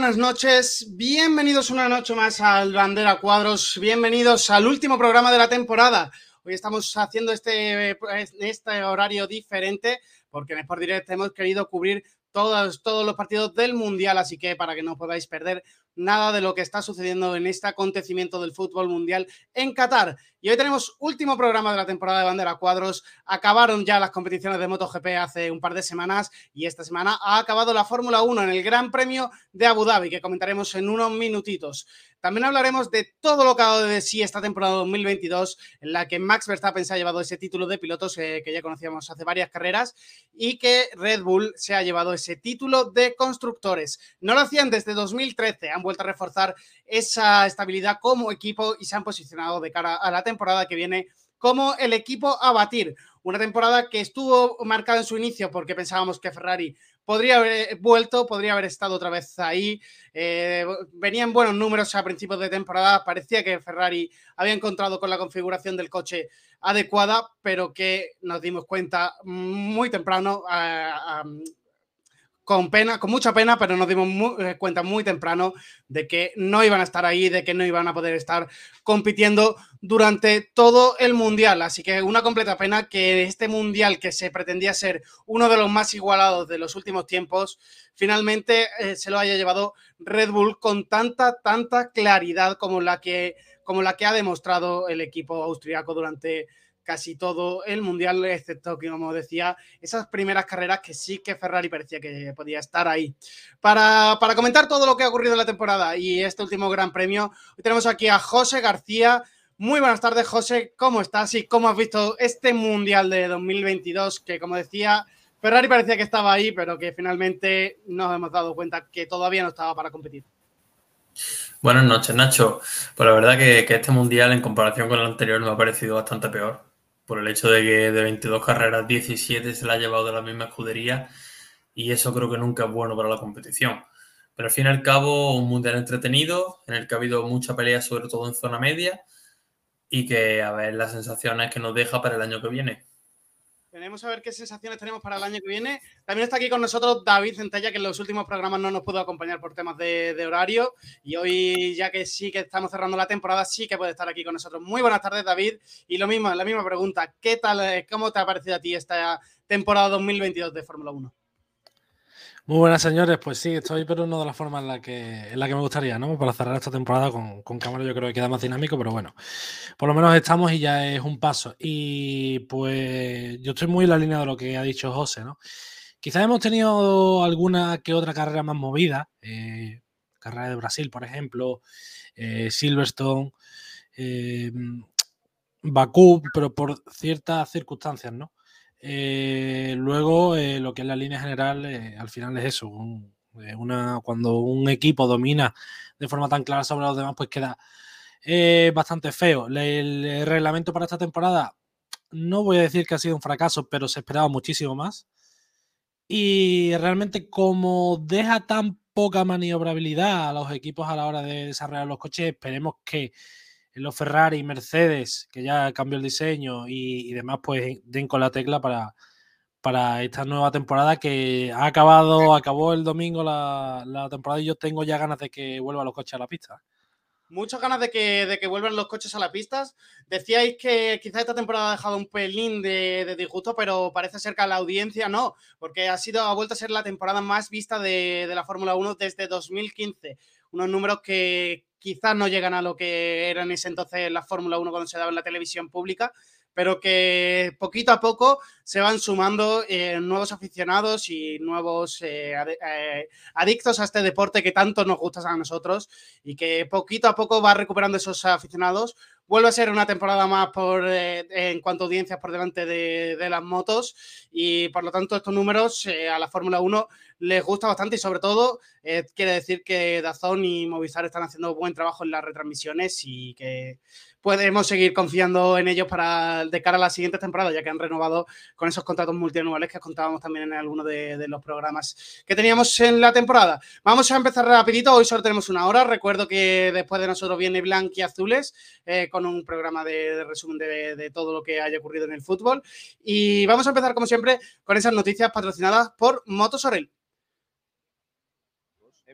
Buenas noches, bienvenidos una noche más al Bandera Cuadros, bienvenidos al último programa de la temporada. Hoy estamos haciendo este, este horario diferente porque en Sport Direct hemos querido cubrir todos, todos los partidos del Mundial, así que para que no podáis perder nada de lo que está sucediendo en este acontecimiento del fútbol mundial en Qatar. Y hoy tenemos último programa de la temporada de Bandera Cuadros. Acabaron ya las competiciones de MotoGP hace un par de semanas y esta semana ha acabado la Fórmula 1 en el Gran Premio de Abu Dhabi, que comentaremos en unos minutitos. También hablaremos de todo lo que ha dado de sí esta temporada 2022, en la que Max Verstappen se ha llevado ese título de pilotos eh, que ya conocíamos hace varias carreras y que Red Bull se ha llevado ese título de constructores. No lo hacían desde 2013, han vuelto a reforzar esa estabilidad como equipo y se han posicionado de cara a la temporada que viene como el equipo a batir. Una temporada que estuvo marcada en su inicio porque pensábamos que Ferrari podría haber vuelto, podría haber estado otra vez ahí. Eh, venían buenos números a principios de temporada. Parecía que Ferrari había encontrado con la configuración del coche adecuada, pero que nos dimos cuenta muy temprano, con pena, con mucha pena, pero nos dimos eh, cuenta muy temprano de que no iban a estar ahí, de que no iban a poder estar compitiendo durante todo el mundial. Así que una completa pena que este mundial que se pretendía ser uno de los más igualados de los últimos tiempos, finalmente eh, se lo haya llevado Red Bull con tanta, tanta claridad como la que, como la que ha demostrado el equipo austriaco durante casi todo el mundial, excepto que, como decía, esas primeras carreras que sí que Ferrari parecía que podía estar ahí. Para, comentar todo lo que ha ocurrido en la temporada y este último Gran Premio, hoy tenemos aquí a José García. Muy buenas tardes, José. ¿Cómo estás y cómo has visto este mundial de 2022? Que, como decía, Ferrari parecía que estaba ahí, pero que finalmente nos hemos dado cuenta que todavía no estaba para competir. Buenas noches, Nacho. Pues la verdad que, este mundial, en comparación con el anterior, me ha parecido bastante peor por el hecho de que de 22 carreras 17 se la ha llevado de la misma escudería y eso creo que nunca es bueno para la competición. Pero al fin y al cabo, un mundial entretenido, en el que ha habido mucha pelea, sobre todo en zona media, y que a ver las sensaciones que nos deja para el año que viene. Tenemos a ver qué sensaciones tenemos para el año que viene. También está aquí con nosotros David Centella, que en los últimos programas no nos pudo acompañar por temas de, horario. Y hoy, ya que sí que estamos cerrando la temporada, sí que puede estar aquí con nosotros. Muy buenas tardes, David. Y lo mismo, la misma pregunta. ¿Qué tal, cómo te ha parecido a ti esta temporada 2022 de Fórmula 1? Muy buenas, señores. Pues sí, estoy, pero no de la forma en la que, en la que me gustaría, ¿no? Para cerrar esta temporada con, con cámara, yo creo que queda más dinámico, pero bueno, por lo menos estamos y ya es un paso. Y pues yo estoy muy en la línea de lo que ha dicho José, ¿no? Quizás hemos tenido alguna que otra carrera más movida, eh, carrera de Brasil, por ejemplo, eh, Silverstone, eh, Bakú, pero por ciertas circunstancias, ¿no? Eh, luego, eh, lo que es la línea general, eh, al final es eso. una, cuando un equipo domina de forma tan clara sobre los demás, pues queda bastante feo. El, reglamento para esta temporada, no voy a decir que ha sido un fracaso, pero se esperaba muchísimo más. Y realmente como deja tan poca maniobrabilidad a los equipos a la hora de desarrollar los coches, esperemos que los Ferrari y Mercedes, que ya cambió el diseño y, demás, pues den con la tecla para, para esta nueva temporada que ha acabado, acabó el domingo la, temporada y yo tengo ya ganas de que vuelvan los coches a la pista. Muchas ganas de que, de que vuelvan los coches a la pista. Decíais que quizá esta temporada ha dejado un pelín de, de, disgusto, pero parece ser que a la audiencia no, porque ha sido, ha vuelto a ser la temporada más vista de, de la Fórmula 1 desde 2015. Unos números que, quizás no llegan a lo que era en ese entonces la Fórmula 1 cuando se daba en la televisión pública, pero que poquito a poco se van sumando eh, nuevos aficionados y nuevos eh, eh, adictos a este deporte que tanto nos gusta a nosotros y que poquito a poco va recuperando esos aficionados. Vuelve a ser una temporada más por, en cuanto a audiencias por delante de, las motos y por lo tanto estos números a la Fórmula 1 les gusta bastante y sobre todo quiere decir que Dazón y Movistar están haciendo buen trabajo en las retransmisiones y que podemos seguir confiando en ellos para de cara a la siguiente temporada, ya que han renovado con esos contratos multianuales que contábamos también en alguno de, los programas que teníamos en la temporada. Vamos a empezar rapidito, hoy solo tenemos una hora, recuerdo que después de nosotros viene Blanqui Azules eh, con un programa de, resumen de, de, todo lo que haya ocurrido en el fútbol y vamos a empezar como siempre con esas noticias patrocinadas por Motosorel.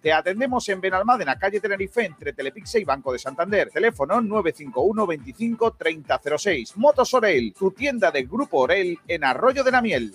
te atendemos en Benalmádena, calle Tenerife, entre Telepixe y Banco de Santander. Teléfono 951 25 3006. Motos Orel, tu tienda de Grupo Orel en Arroyo de la Miel.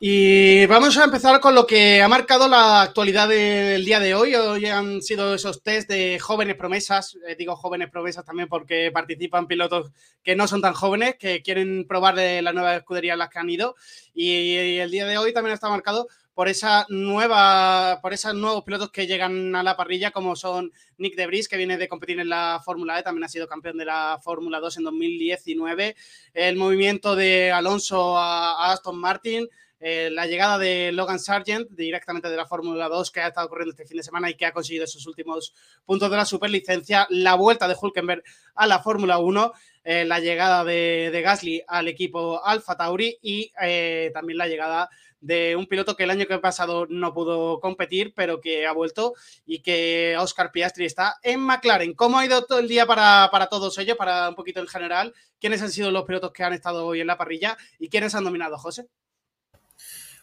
Y vamos a empezar con lo que ha marcado la actualidad del día de hoy. Hoy han sido esos test de jóvenes promesas. Eh, digo jóvenes promesas también porque participan pilotos que no son tan jóvenes, que quieren probar de la nueva escudería en las que han ido. Y el día de hoy también está marcado por esa nueva, por esos nuevos pilotos que llegan a la parrilla, como son Nick De Vries, que viene de competir en la Fórmula E, también ha sido campeón de la Fórmula 2 en 2019, el movimiento de Alonso a, Aston Martin, eh, la llegada de Logan Sargent directamente de la Fórmula 2 que ha estado corriendo este fin de semana y que ha conseguido esos últimos puntos de la superlicencia, la vuelta de Hulkenberg a la Fórmula 1, eh, la llegada de, Gasly al equipo Alfa Tauri y eh, también la llegada un piloto que el año que pasado no pudo competir, pero que ha vuelto y que Oscar Piastri está en McLaren. ¿Cómo ha ido todo el día para, todos ellos, para un poquito en general? ¿Quiénes han sido los pilotos que han estado hoy en la parrilla y quiénes han dominado, José?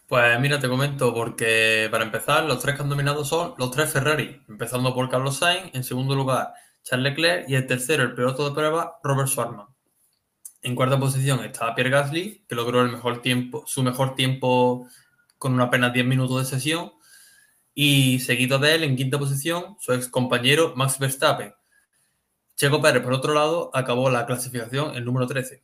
Pues mira, te comento, porque para empezar, los tres que han dominado son los tres Ferrari, empezando por Carlos Sainz, en segundo lugar Charles Leclerc y el tercero, el piloto de prueba, Robert Schwartzman. En cuarta posición está Pierre Gasly, que logró el mejor tiempo, su mejor tiempo con apenas 10 minutos de sesión. Y seguido de él, en quinta posición, su ex compañero Max Verstappen. Checo Pérez, por otro lado, acabó la clasificación el número 13.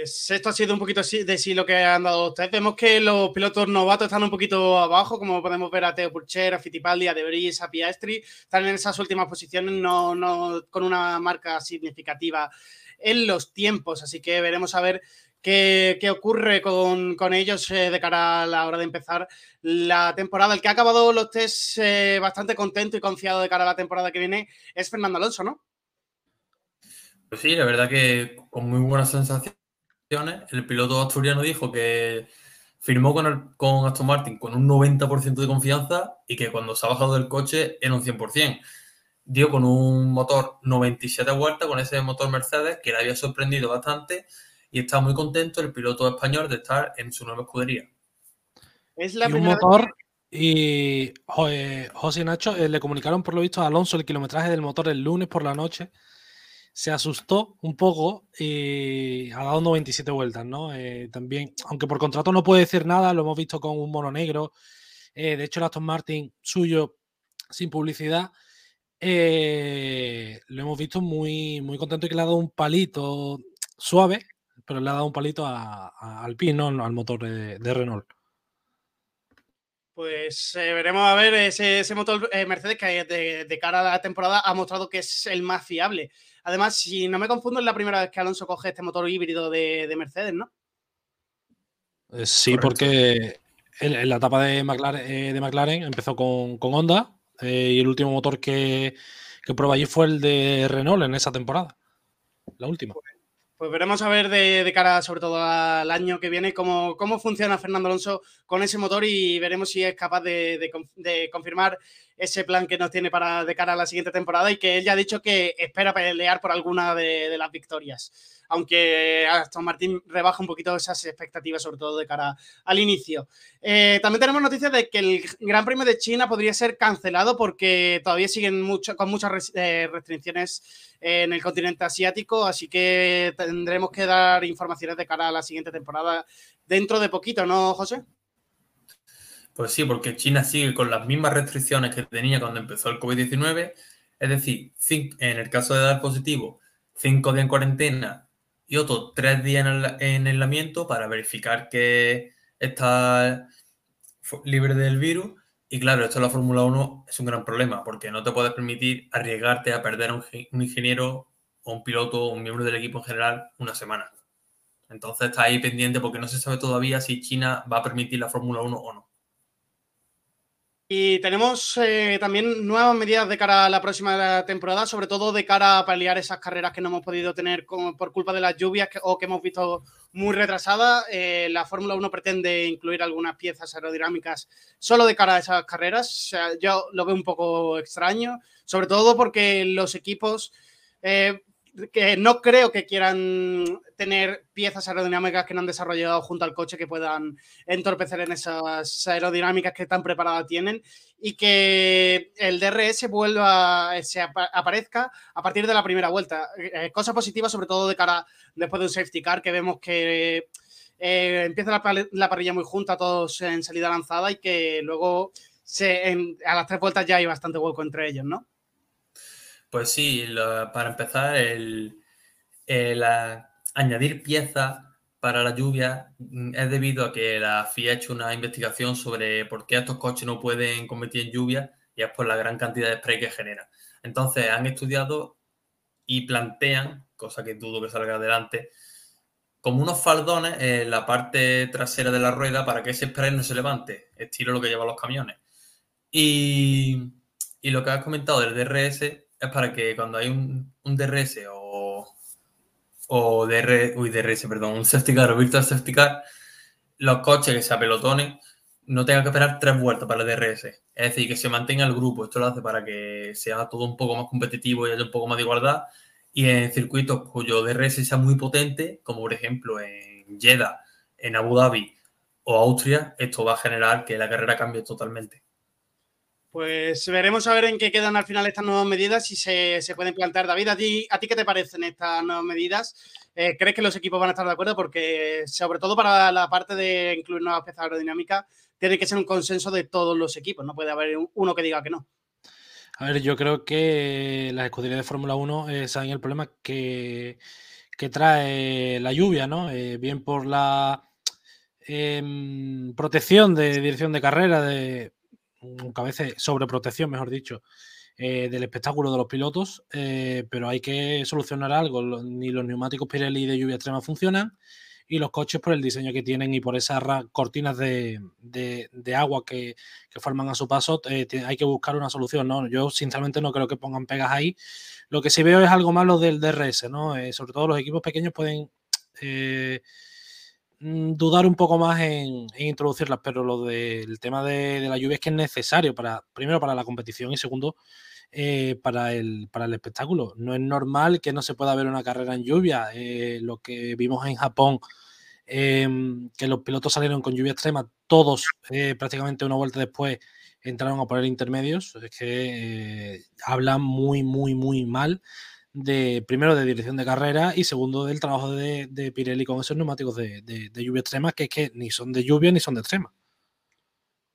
Pues esto ha sido un poquito de sí lo que han dado ustedes. Vemos que los pilotos novatos están un poquito abajo, como podemos ver a Teo Purcher, a Fittipaldi, a De a Piastri. Están en esas últimas posiciones, no, no con una marca significativa en los tiempos. Así que veremos a ver qué, ocurre con, ellos eh, de cara a la hora de empezar la temporada. El que ha acabado los test eh, bastante contento y confiado de cara a la temporada que viene es Fernando Alonso, ¿no? Pues sí, la verdad que con muy buenas sensaciones. El piloto asturiano dijo que firmó con, el, con Aston Martin con un 90% de confianza y que cuando se ha bajado del coche era un 100% dio con un motor 97 vueltas, con ese motor Mercedes, que le había sorprendido bastante y está muy contento el piloto español de estar en su nueva escudería. Es la y un motor y José y Nacho eh, le comunicaron por lo visto a Alonso el kilometraje del motor el lunes por la noche. Se asustó un poco y ha dado 97 vueltas, ¿no? Eh, también, aunque por contrato no puede decir nada, lo hemos visto con un mono negro. Eh, de hecho, el Aston Martin suyo, sin publicidad, eh, lo hemos visto muy, muy contento y que le ha dado un palito suave, pero le ha dado un palito al pin, al motor de, Renault. Pues eh, veremos a ver ese, motor eh, Mercedes que de, cara a la temporada ha mostrado que es el más fiable. Además, si no me confundo, es la primera vez que Alonso coge este motor híbrido de, Mercedes, ¿no? sí, porque en, la etapa de McLaren, de McLaren empezó con, con Honda, eh, y el último motor que, que prueba allí fue el de Renault en esa temporada. La última. Pues, pues veremos a ver de, cara sobre todo al año que viene cómo, cómo funciona Fernando Alonso con ese motor y veremos si es capaz de, confirmar ese plan que nos tiene para de cara a la siguiente temporada y que él ya ha dicho que espera pelear por alguna de las victorias aunque Aston Martin rebaja un poquito esas expectativas, sobre todo de cara al inicio. Eh, también tenemos noticias de que el Gran Premio de China podría ser cancelado porque todavía siguen mucho, con muchas eh, restricciones en el continente asiático, así que tendremos que dar informaciones de cara a la siguiente temporada dentro de poquito, ¿no, José? Pues sí, porque China sigue con las mismas restricciones que tenía cuando empezó el COVID-19, es decir, en el caso de dar positivo, cinco días en cuarentena y otro tres días en, aislamiento para verificar que está libre del virus. Y claro, esto en la Fórmula 1 es un gran problema porque no te puedes permitir arriesgarte a perder a un ingeniero o un piloto o un miembro del equipo en general una semana. Entonces está ahí pendiente porque no se sabe todavía si China va a permitir la Fórmula 1 o no. Y tenemos eh, también nuevas medidas de cara a la próxima temporada, sobre todo de cara a paliar esas carreras que no hemos podido tener por culpa de las lluvias o que hemos visto muy retrasadas. Eh, la Fórmula 1 pretende incluir algunas piezas aerodinámicas solo de cara a esas carreras. yo lo veo un poco extraño, sobre todo porque los equipos eh, que no creo que quieran tener piezas aerodinámicas que no han desarrollado junto al coche que puedan entorpecer en esas aerodinámicas que tan preparadas tienen y que el DRS vuelva, se aparezca a partir de la primera vuelta. Eh, cosa positiva sobre todo de cara después de un safety car que vemos que eh, empieza la, parrilla muy junta, todos en salida lanzada y que luego se, a las tres vueltas ya hay bastante hueco entre ellos, ¿no? Pues sí, para empezar, el, añadir piezas para la lluvia mm, es debido a que la FIA ha hecho una investigación sobre por qué estos coches no pueden convertir en lluvia y es por la gran cantidad de spray que genera. Entonces han estudiado y plantean, cosa que dudo que salga adelante, como unos faldones en la parte trasera de la rueda para que ese spray no se levante, estilo lo que llevan los camiones. Y lo que has comentado del DRS es para que cuando hay un, DRS o, o DR, uy, DRS, perdón, un safety car o virtual safety car, los coches que se apelotonen no tengan que esperar tres vueltas para el DRS. Es decir, que se mantenga el grupo. Esto lo hace para que sea todo un poco más competitivo y haya un poco más de igualdad. Y en circuitos cuyo DRS sea muy potente, como por ejemplo en Jeddah, en Abu Dhabi o Austria, esto va a generar que la carrera cambie totalmente. Pues veremos a ver en qué quedan al final estas nuevas medidas y se, se pueden plantear. David, ¿a ti, ¿a ti qué te parecen estas nuevas medidas? Eh, ¿Crees que los equipos van a estar de acuerdo? Porque sobre todo para la parte de incluir nuevas piezas aerodinámicas, tiene que ser un consenso de todos los equipos, no puede haber uno que diga que no. A ver, yo creo que las escuderías de Fórmula 1 eh, saben el problema que, que trae la lluvia, ¿no? Eh, bien por la em, protección de dirección de carrera, de a veces sobreprotección, mejor dicho, eh, del espectáculo de los pilotos, eh, pero hay que solucionar algo. Ni los neumáticos Pirelli de lluvia extrema funcionan y los coches por el diseño que tienen y por esas cortinas de, agua que, forman a su paso, eh, hay que buscar una solución. ¿no? Yo sinceramente no creo que pongan pegas ahí. Lo que sí veo es algo malo del DRS, ¿no? sobre todo los equipos pequeños pueden dudar un poco más en, introducirlas, pero lo del tema de, la lluvia es que es necesario para, primero para la competición y segundo eh, para, el, para el espectáculo. No es normal que no se pueda ver una carrera en lluvia. Eh, lo que vimos en Japón, em, que los pilotos salieron con lluvia extrema, todos eh, prácticamente una vuelta después entraron a poner intermedios, es que hablan muy, muy, muy mal de primero de dirección de carrera y segundo del trabajo de, Pirelli con esos neumáticos de, lluvia extrema, que es que ni son de lluvia ni son de extrema.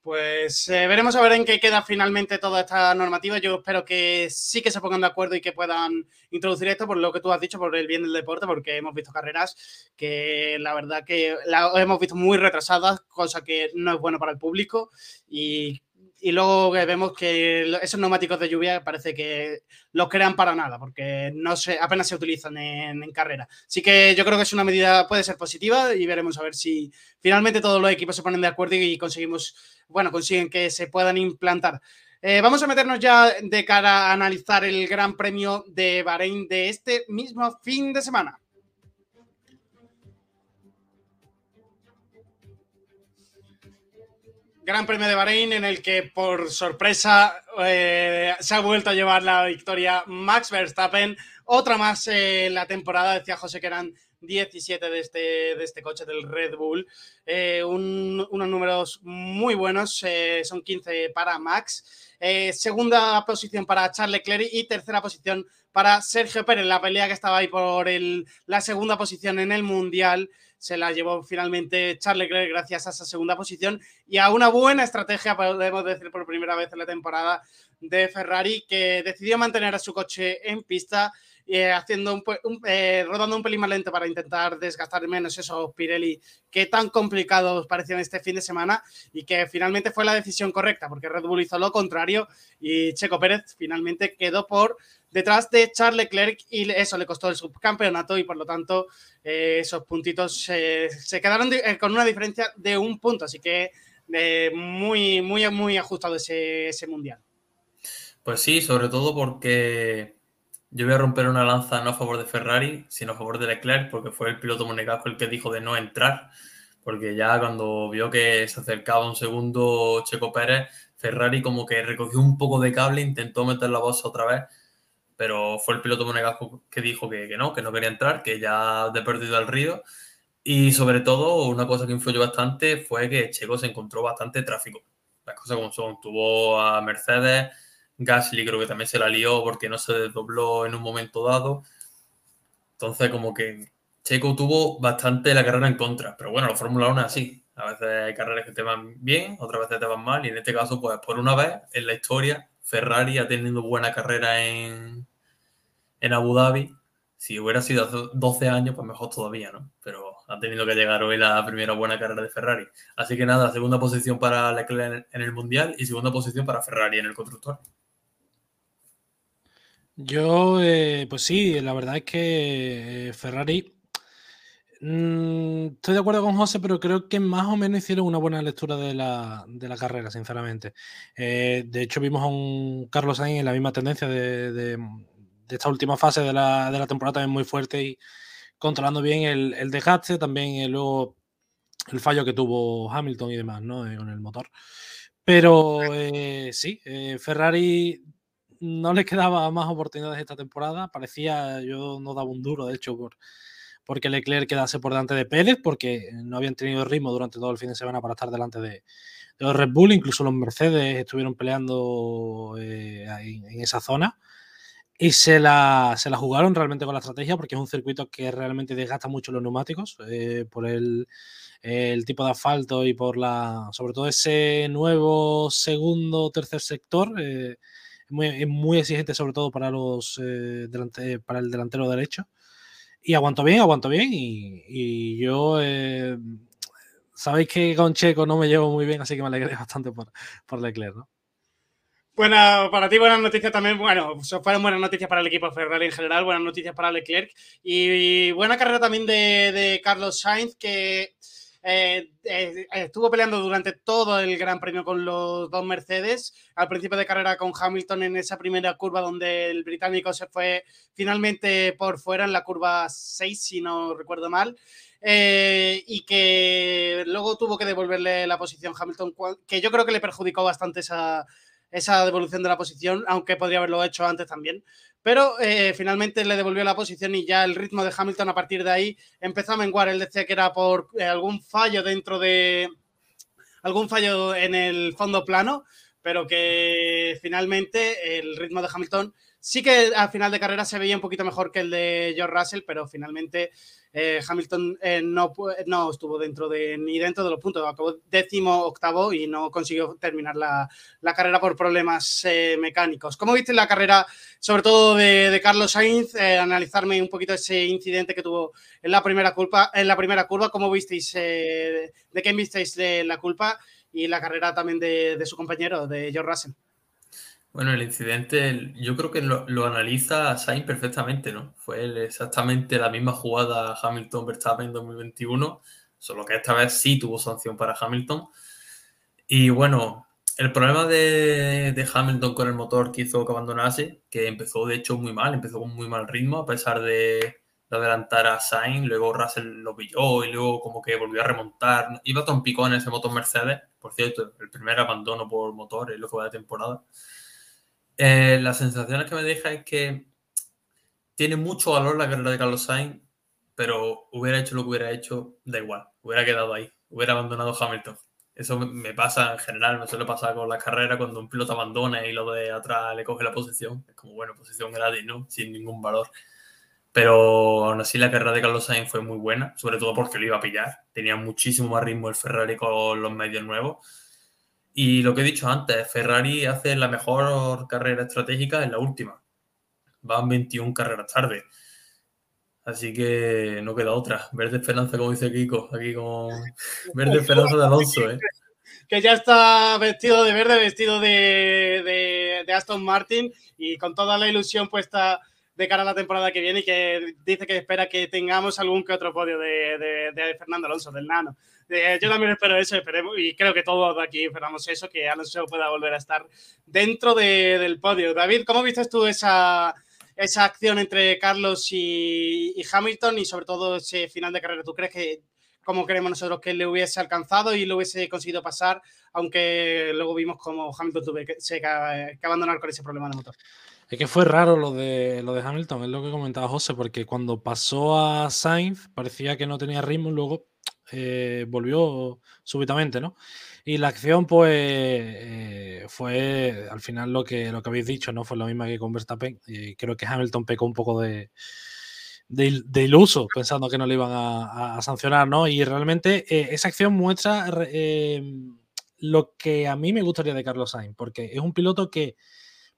Pues eh, veremos a ver en qué queda finalmente toda esta normativa. Yo espero que sí que se pongan de acuerdo y que puedan introducir esto por lo que tú has dicho, por el bien del deporte, porque hemos visto carreras que la verdad que la hemos visto muy retrasadas, cosa que no es bueno para el público y y luego vemos que esos neumáticos de lluvia parece que los crean para nada, porque no se, apenas se utilizan en, carrera. Así que yo creo que es una medida, puede ser positiva y veremos a ver si finalmente todos los equipos se ponen de acuerdo y conseguimos, bueno, consiguen que se puedan implantar. Eh, vamos a meternos ya de cara a analizar el Gran Premio de Bahrein de este mismo fin de semana. Gran Premio de Bahrein en el que por sorpresa eh, se ha vuelto a llevar la victoria Max Verstappen. Otra más en la temporada, decía José que eran 17 de este, de este coche del Red Bull. Eh, unos números muy buenos, eh, son 15 para Max. Eh, segunda posición para Charles Leclerc y tercera posición para Sergio Pérez. La pelea que estaba ahí por el, la segunda posición en el Mundial se la llevó finalmente Charles Leclerc gracias a esa segunda posición y a una buena estrategia, podemos decir por primera vez en la temporada, de Ferrari que decidió mantener a su coche en pista eh, haciendo un, eh, rodando un pelín más lento para intentar desgastar menos esos Pirelli que tan complicados parecían este fin de semana y que finalmente fue la decisión correcta porque Red Bull hizo lo contrario y Checo Pérez finalmente quedó por detrás de Charles Leclerc y eso le costó el subcampeonato y por lo tanto eh, esos puntitos se quedaron con una diferencia de un punto, así que muy, muy, muy ajustado ese, ese mundial. Pues sí, sobre todo porque yo voy a romper una lanza no a favor de Ferrari, sino a favor de Leclerc, porque fue el piloto monegasco el que dijo de no entrar, porque ya cuando vio que se acercaba un segundo Checo Pérez, Ferrari como que recogió un poco de cable, intentó meter la voz otra vez, pero fue el piloto monegasco que dijo que, que no, que no quería entrar, que ya de perdido al río. Y sobre todo, una cosa que influyó bastante fue que Checo se encontró bastante tráfico. Las cosas como son, tuvo a Mercedes, Gasly creo que también se la lió porque no se desdobló en un momento dado. Entonces, como que Checo tuvo bastante la carrera en contra. Pero bueno, la Fórmula 1 es así. A veces hay carreras que te van bien, otras veces te van mal. Y en este caso, pues por una vez en la historia, Ferrari ha tenido buena carrera en, en Abu Dhabi. Si hubiera sido hace 12 años, pues mejor todavía, ¿no? Pero ha tenido que llegar hoy la primera buena carrera de Ferrari. Así que nada, segunda posición para Leclerc en el Mundial y segunda posición para Ferrari en el constructor. Yo, eh, pues sí, la verdad es que eh, Ferrari. Mm, estoy de acuerdo con José, pero creo que más o menos hicieron una buena lectura de la, carrera, sinceramente. Eh, de hecho, vimos a un Carlos Sainz en la misma tendencia de, esta última fase de la, temporada también muy fuerte y controlando bien el, el desgaste, también luego el fallo que tuvo Hamilton y demás, ¿no? con el motor. Pero sí, Ferrari no le quedaba más oportunidades esta temporada. Parecía, yo no daba un duro, de hecho, por, porque Leclerc quedase por delante de Pérez, porque no habían tenido ritmo durante todo el fin de semana para estar delante de, los Red Bull, incluso los Mercedes estuvieron peleando eh, en, esa zona. Y se la, se la, jugaron realmente con la estrategia, porque es un circuito que realmente desgasta mucho los neumáticos eh, por el, tipo de asfalto y por la, sobre todo ese nuevo segundo tercer sector. Eh, muy, muy exigente sobre todo para los eh, para el delantero derecho. Y aguanto bien, aguanto bien. Y, yo eh, sabéis que con Checo no me llevo muy bien, así que me alegré bastante por, por Leclerc, ¿no? Bueno, para ti buenas noticias también, bueno, fueron buenas noticias para el equipo Ferrari en general, buenas noticias para Leclerc y, buena carrera también de, de Carlos Sainz que eh, eh, estuvo peleando durante todo el Gran Premio con los dos Mercedes. Al principio de carrera con Hamilton en esa primera curva donde el británico se fue finalmente por fuera en la curva 6, si no recuerdo mal. Eh, y que luego tuvo que devolverle la posición Hamilton, que yo creo que le perjudicó bastante esa, esa devolución de la posición, aunque podría haberlo hecho antes también. Pero eh, finalmente le devolvió la posición y ya el ritmo de Hamilton a partir de ahí empezó a menguar. Él decía que era por eh, algún fallo dentro de algún fallo en el fondo plano, pero que finalmente el ritmo de Hamilton sí que al final de carrera se veía un poquito mejor que el de George Russell, pero finalmente eh, Hamilton eh, no, no estuvo dentro de, ni dentro de los puntos, acabó décimo octavo y no consiguió terminar la, carrera por problemas eh, mecánicos. ¿Cómo viste la carrera, sobre todo de, Carlos Sainz? analizarme un poquito ese incidente que tuvo en la primera, culpa, en la primera curva, ¿cómo visteis, de qué visteis la culpa? Y la carrera también de, de su compañero, de George Russell. Bueno, el incidente yo creo que lo, analiza Sainz perfectamente, ¿no? Fue exactamente la misma jugada Hamilton-Verstappen en 2021, solo que esta vez sí tuvo sanción para Hamilton. Y bueno, el problema de, Hamilton con el motor que hizo que abandonase, que empezó de hecho muy mal, empezó con muy mal ritmo, a pesar de, de adelantar a Sainz, luego Russell lo pilló y luego como que volvió a remontar. Iba todo picón ese motor Mercedes, por cierto, el primer abandono por motor es lo que va de temporada. Eh, las sensaciones que me deja es que tiene mucho valor la carrera de Carlos Sainz, pero hubiera hecho lo que hubiera hecho, da igual, hubiera quedado ahí, hubiera abandonado Hamilton. Eso me pasa en general, me suele pasar con la carrera cuando un piloto abandona y lo de atrás le coge la posición. Es como, bueno, posición gratis, ¿no? Sin ningún valor. Pero aún así la carrera de Carlos Sainz fue muy buena, sobre todo porque lo iba a pillar. Tenía muchísimo más ritmo el Ferrari con los medios nuevos. Y lo que he dicho antes, Ferrari hace la mejor carrera estratégica en la última. Van 21 carreras tarde. Así que no queda otra. Verde esperanza, como dice Kiko, aquí con verde esperanza de Alonso, ¿eh? Que ya está vestido de verde, vestido de, Aston Martin y con toda la ilusión puesta de cara a la temporada que viene y que dice que espera que tengamos algún que otro podio de Fernando Alonso, del Nano. Eh, yo también espero eso, esperemos, y creo que todos aquí esperamos eso, que Alonso pueda volver a estar dentro del podio. David, ¿cómo viste tú esa, esa acción entre Carlos y, Hamilton y sobre todo ese final de carrera? ¿Tú crees que, como creemos nosotros, que le hubiese alcanzado y lo hubiese conseguido pasar, aunque luego vimos como Hamilton tuvo que, que, abandonar con ese problema de motor? Es que fue raro lo de, lo de Hamilton, es lo que comentaba José, porque cuando pasó a Sainz parecía que no tenía ritmo, luego eh, volvió súbitamente, ¿no? Y la acción, pues, eh, fue al final lo que, lo que habéis dicho, ¿no? Fue lo mismo que con Verstappen. Creo que Hamilton pecó un poco de, iluso, pensando que no le iban a, sancionar, ¿no? Y realmente eh, esa acción muestra lo que a mí me gustaría de Carlos Sainz, porque es un piloto que,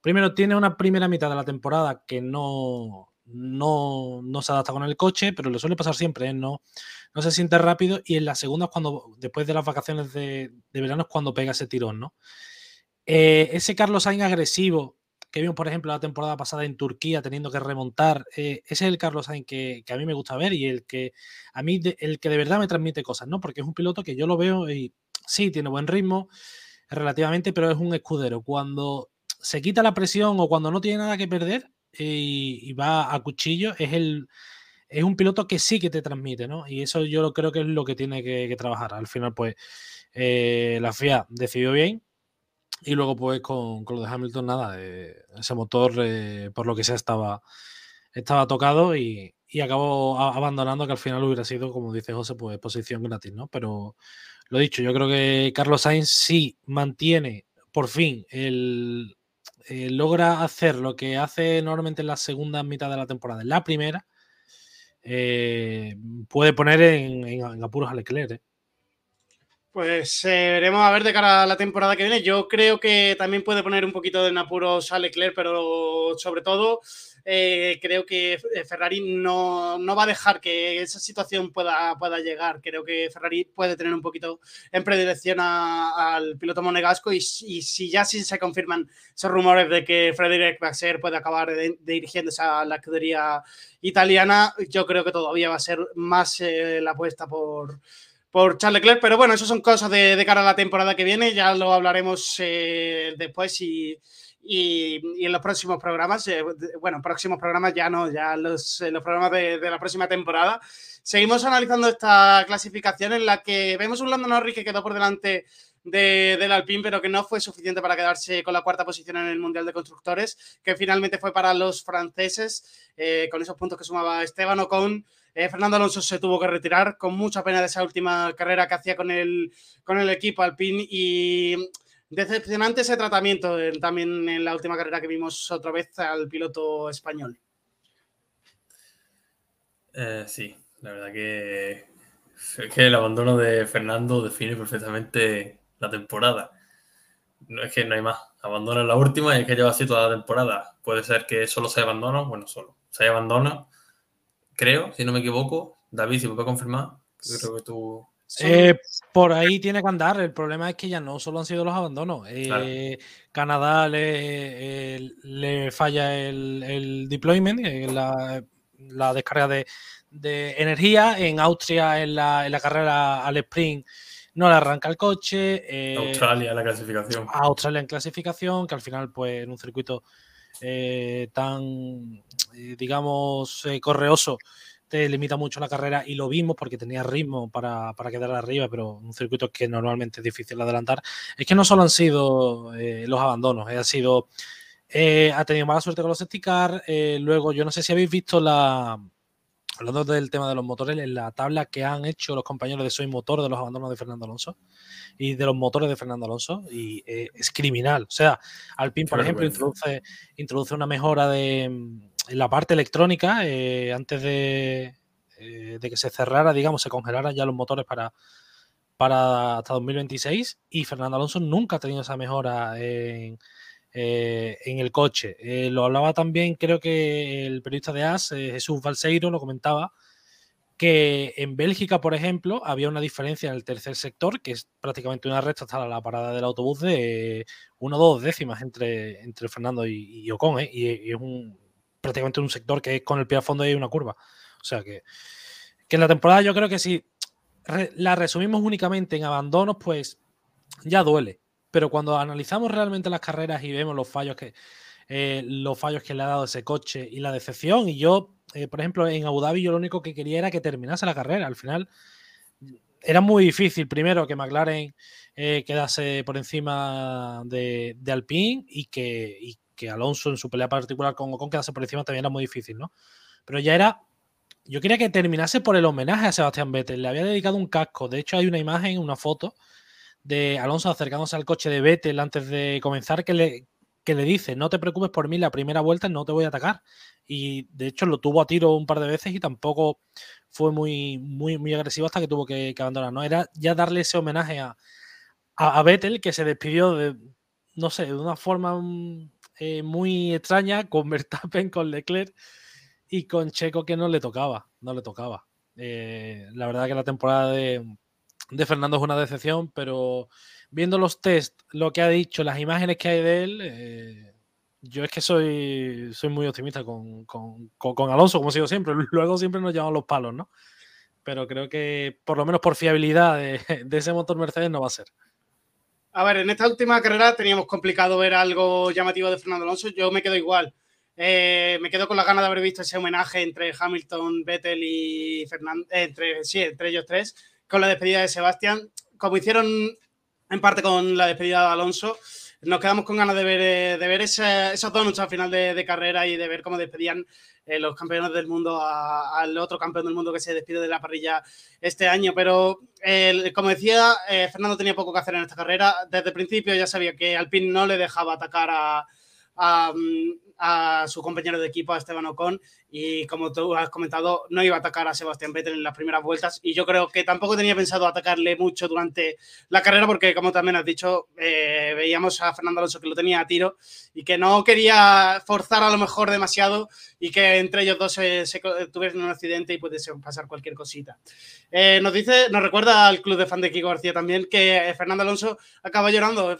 primero, tiene una primera mitad de la temporada que no, no, no se adapta con el coche, pero lo suele pasar siempre, ¿eh? no, no se siente rápido y en la segunda es cuando, después de las vacaciones de, verano, es cuando pega ese tirón, ¿no? Eh, ese Carlos Sainz agresivo que vimos, por ejemplo, la temporada pasada en Turquía teniendo que remontar, eh, ese es el Carlos Sainz que, a mí me gusta ver y el que a mí, el que de verdad me transmite cosas, ¿no? Porque es un piloto que yo lo veo y sí, tiene buen ritmo relativamente, pero es un escudero. Cuando se quita la presión o cuando no tiene nada que perder, y, va a cuchillo, es el es un piloto que sí que te transmite, ¿no? Y eso yo creo que es lo que tiene que, trabajar. Al final, pues, eh, la FIA decidió bien. Y luego, pues, con, lo de Hamilton, nada, ese motor, eh, por lo que sea, estaba, estaba tocado y, acabó abandonando, que al final hubiera sido, como dice José, pues posición gratis, ¿no? Pero lo dicho, yo creo que Carlos Sainz sí mantiene por fin el, eh, logra hacer lo que hace normalmente en la segunda mitad de la temporada, en la primera, eh, puede poner en, apuros a Leclerc. ¿eh? Pues veremos a ver de cara a la temporada que viene. Yo creo que también puede poner un poquito en apuros a Leclerc, pero sobre todo eh, creo que eh, Ferrari no, va a dejar que esa situación pueda, pueda llegar. Creo que Ferrari puede tener un poquito en predilección al piloto monegasco y, si ya sí se confirman esos rumores de que Frederick Vasseur puede acabar dirigiéndose a la escudería italiana, yo creo que todavía va a ser más eh, la apuesta por por Charles Leclerc, pero bueno, eso son cosas de, cara a la temporada que viene, ya lo hablaremos después y, y, en los próximos programas, eh, bueno, próximos programas ya no, ya los, los programas de, la próxima temporada, seguimos analizando esta clasificación en la que vemos un Lando Norris que quedó por delante del Alpine, pero que no fue suficiente para quedarse con la cuarta posición en el Mundial de Constructores, que finalmente fue para los franceses, eh, con esos puntos que sumaba Esteban Ocon. Eh, Fernando Alonso se tuvo que retirar con mucha pena de esa última carrera que hacía con el, con el equipo Alpine y Decepcionante ese tratamiento también en la última carrera que vimos otra vez al piloto español. Eh, sí, la verdad que, que el abandono de Fernando define perfectamente la temporada. No es que no hay más. Abandona la última y es que lleva así toda la temporada. Puede ser que solo se abandona, bueno, solo. Se abandona, creo, si no me equivoco. David, si me puede confirmar, creo que tú eh, por ahí tiene que andar. El problema es que ya no solo han sido los abandonos. Eh, Canadá le, le, falla el, deployment, eh, la, descarga de, energía. En Austria, en la, carrera al sprint, no le arranca el coche. Australia en la clasificación. Australia en clasificación, que al final, pues en un circuito tan, digamos, correoso te limita mucho la carrera y lo vimos porque tenía ritmo para, quedar arriba, pero un circuito que normalmente es difícil adelantar. Es que no solo han sido eh, los abandonos, ha sido. ha tenido mala suerte con los esticar. luego, yo no sé si habéis visto la, hablando del tema de los motores, en la tabla que han hecho los compañeros de Soy Motor de los abandonos de Fernando Alonso y de los motores de Fernando Alonso, y eh, es criminal. O sea, Alpine, por ejemplo, introduce, introduce una mejora de, en la parte electrónica eh, antes de, eh, de, que se cerrara, digamos, se congelaran ya los motores para, para hasta 2026, y Fernando Alonso nunca ha tenido esa mejora en eh, en el coche. Lo hablaba también, creo que el periodista de AS, Jesús Balseiro, lo comentaba, que en Bélgica, por ejemplo, había una diferencia en el tercer sector, que es prácticamente una recta hasta la parada del autobús de una o dos décimas entre, entre Fernando y, Ocon, y, es un, prácticamente un sector que es con el pie a fondo y hay una curva. O sea que, que en la temporada yo creo que si la resumimos únicamente en abandonos, pues ya duele pero cuando analizamos realmente las carreras y vemos los fallos que, eh, los fallos que le ha dado ese coche y la decepción, y yo, eh, por ejemplo, en Abu Dhabi yo lo único que quería era que terminase la carrera. Al final era muy difícil, primero, que McLaren eh, quedase por encima de, Alpine y que, que Alonso en su pelea particular con Ocon quedase por encima también era muy difícil, ¿no? Pero ya era yo quería que terminase por el homenaje a Sebastián Vettel. Le había dedicado un casco. De hecho, hay una imagen, una foto de Alonso acercándose al coche de Vettel antes de comenzar que le, que le dice, no te preocupes por mí, la primera vuelta no te voy a atacar. Y de hecho lo tuvo a tiro un par de veces y tampoco fue muy, muy, muy agresivo hasta que tuvo que, abandonar. ¿no? Era ya darle ese homenaje a, a, Vettel que se despidió de, no sé, de una forma mm, eh, muy extraña con Verstappen, con Leclerc y con Checo que no le tocaba, no le tocaba. Eh, la verdad que la temporada de, de Fernando es una decepción, pero viendo los test, lo que ha dicho, las imágenes que hay de él, eh, yo es que soy, soy muy optimista con, Alonso, como sido siempre. Luego siempre nos llevan los palos, ¿no? Pero creo que por lo menos por fiabilidad de, ese motor Mercedes no va a ser. A ver, en esta última carrera teníamos complicado ver algo llamativo de Fernando Alonso. Yo me quedo igual. Eh, me quedo con las ganas de haber visto ese homenaje entre Hamilton, Vettel y Fernando, entre, sí, entre ellos tres con la despedida de Sebastián, como hicieron en parte con la despedida de Alonso, nos quedamos con ganas de ver, eh, de ver esos donuts al final de, carrera y de ver cómo despedían eh, los campeones del mundo al otro campeón del mundo que se despide de la parrilla este año. Pero, como decía, eh, Fernando tenía poco que hacer en esta carrera. Desde el principio ya sabía que Alpine no le dejaba atacar a, mm, su compañero de equipo, a Esteban Ocon, y como tú has comentado, no iba a atacar a Sebastián Vettel en las primeras vueltas y yo creo que tampoco tenía pensado atacarle mucho durante la carrera porque como también has dicho, eh, veíamos a Fernando Alonso que lo tenía a tiro y que no quería forzar a lo mejor demasiado y que entre ellos dos se, tuviesen un accidente y pudiese pasar cualquier cosita. Eh, nos dice, nos recuerda al club de fan de Kiko García también que Fernando Alonso acabó llorando,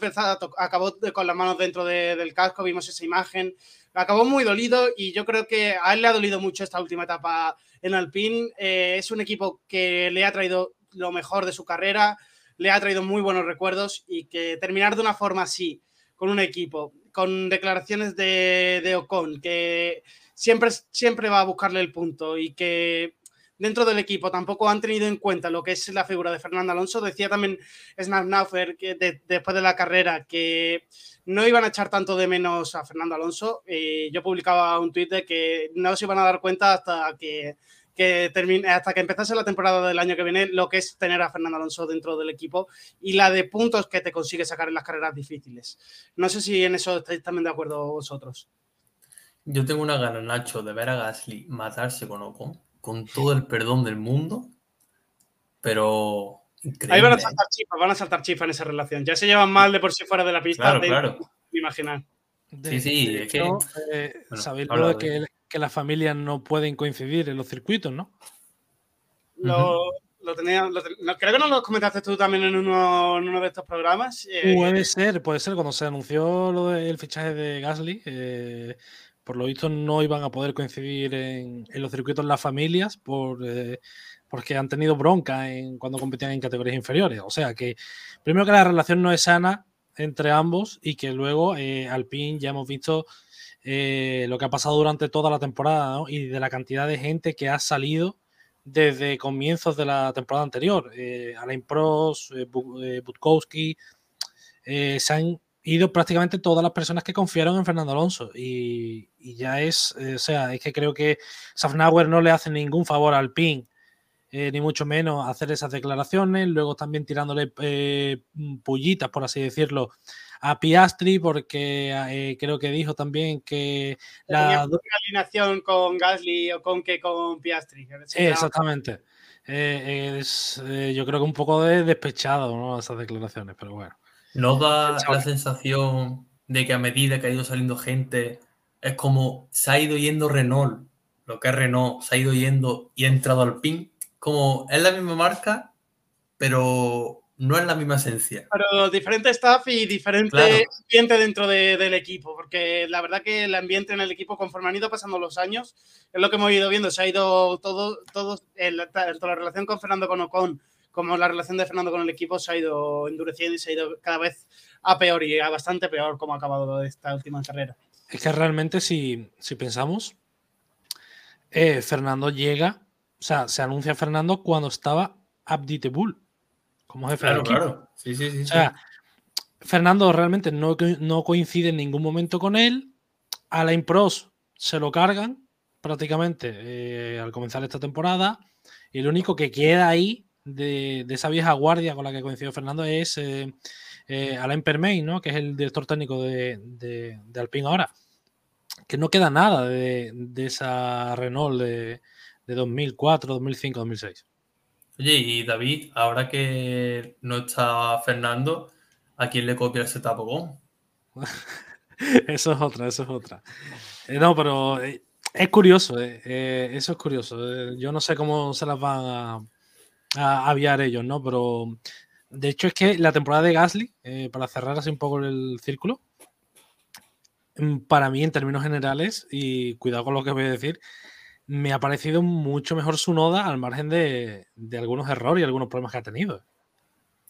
acabó con las manos dentro del casco, vimos esa imagen acabó muy dolido y yo creo que a él le ha dolido mucho esta última etapa en Alpine. Eh, es un equipo que le ha traído lo mejor de su carrera, le ha traído muy buenos recuerdos y que terminar de una forma así, con un equipo, con declaraciones de, de Ocon, que siempre, siempre va a buscarle el punto y que dentro del equipo tampoco han tenido en cuenta lo que es la figura de Fernando Alonso. Decía también Snapnaufer que después de la carrera que no iban a echar tanto de menos a Fernando Alonso. y yo publicaba un tuit que no se iban a dar cuenta hasta que, termine, hasta que empezase la temporada del año que viene lo que es tener a Fernando Alonso dentro del equipo y la de puntos que te consigue sacar en las carreras difíciles. No sé si en eso estáis también de acuerdo vosotros. Yo tengo una gana, Nacho, de ver a Gasly matarse con Ocon con todo el perdón del mundo, pero Ahí van a saltar chispas, van a saltar chispas en esa relación. Ya se llevan mal de por sí fuera de la pista. Claro, claro. Imaginar. sí, sí, es que. Eh, sabéis lo de que, que, las familias no pueden coincidir en los circuitos, ¿no? Lo, lo tenía, creo que no lo comentaste tú también en uno, en uno de estos programas. Eh, puede ser, puede ser. Cuando se anunció lo del fichaje de Gasly, eh, por lo visto no iban a poder coincidir en, los circuitos las familias por, eh, porque han tenido bronca en, cuando competían en categorías inferiores. O sea que, primero que la relación no es sana entre ambos y que luego eh, Alpine ya hemos visto eh, lo que ha pasado durante toda la temporada y de la cantidad de gente que ha salido desde comienzos de la temporada anterior. Eh, Alain Prost, Butkowski, se han ido prácticamente todas las personas que confiaron en Fernando Alonso. Y, ya es, o sea, es que creo que Safnauer no le hace ningún favor al PIN. ni mucho menos hacer esas declaraciones, luego también tirándole pullitas, por así decirlo, a Piastri, porque eh, creo que dijo también que la alineación con Gasly o con que con Piastri. exactamente. Eh, es, eh, yo creo que un poco de despechado ¿no? esas declaraciones, pero bueno. ¿No da la sensación de que a medida que ha ido saliendo gente, es como se ha ido yendo Renault, lo que es Renault, se ha ido yendo y ha entrado al PIN? Como es la misma marca, pero no es la misma esencia. Pero diferente staff y diferente ambiente dentro del equipo, porque la verdad que el ambiente en el equipo, conforme han ido pasando los años, es lo que hemos ido viendo, se ha ido todo, todo tanto la relación con Fernando con Ocon como la relación de Fernando con el equipo se ha ido endureciendo y se ha ido cada vez a peor y a bastante peor como ha acabado esta última carrera. Es que realmente si, si pensamos, eh, Fernando llega, o sea, se anuncia Fernando cuando estaba Abdi Bull como jefe claro, Claro, sí, sí, sí. O sea, Fernando realmente no, no, coincide en ningún momento con él. A la Impros se lo cargan prácticamente eh, al comenzar esta temporada. Y lo único que queda ahí de, esa vieja guardia con la que coincidió Fernando es eh, eh, Alain Permain, ¿no? que es el director técnico de, de, Alpine ahora. Que no queda nada de, de esa Renault de, 2004, 2005, 2006. Oye, y David, ahora que no está Fernando, ¿a quién le copia ese tapón? eso es otra, eso es otra. Eh, no, pero es curioso, eh, eso es curioso. yo no sé cómo se las van a, a aviar ellos, ¿no? Pero de hecho es que la temporada de Gasly, para cerrar así un poco el círculo, mm, para mí en términos generales, y cuidado con lo que voy a decir, me ha parecido mucho mejor su noda al margen de, algunos errores y algunos problemas que ha tenido.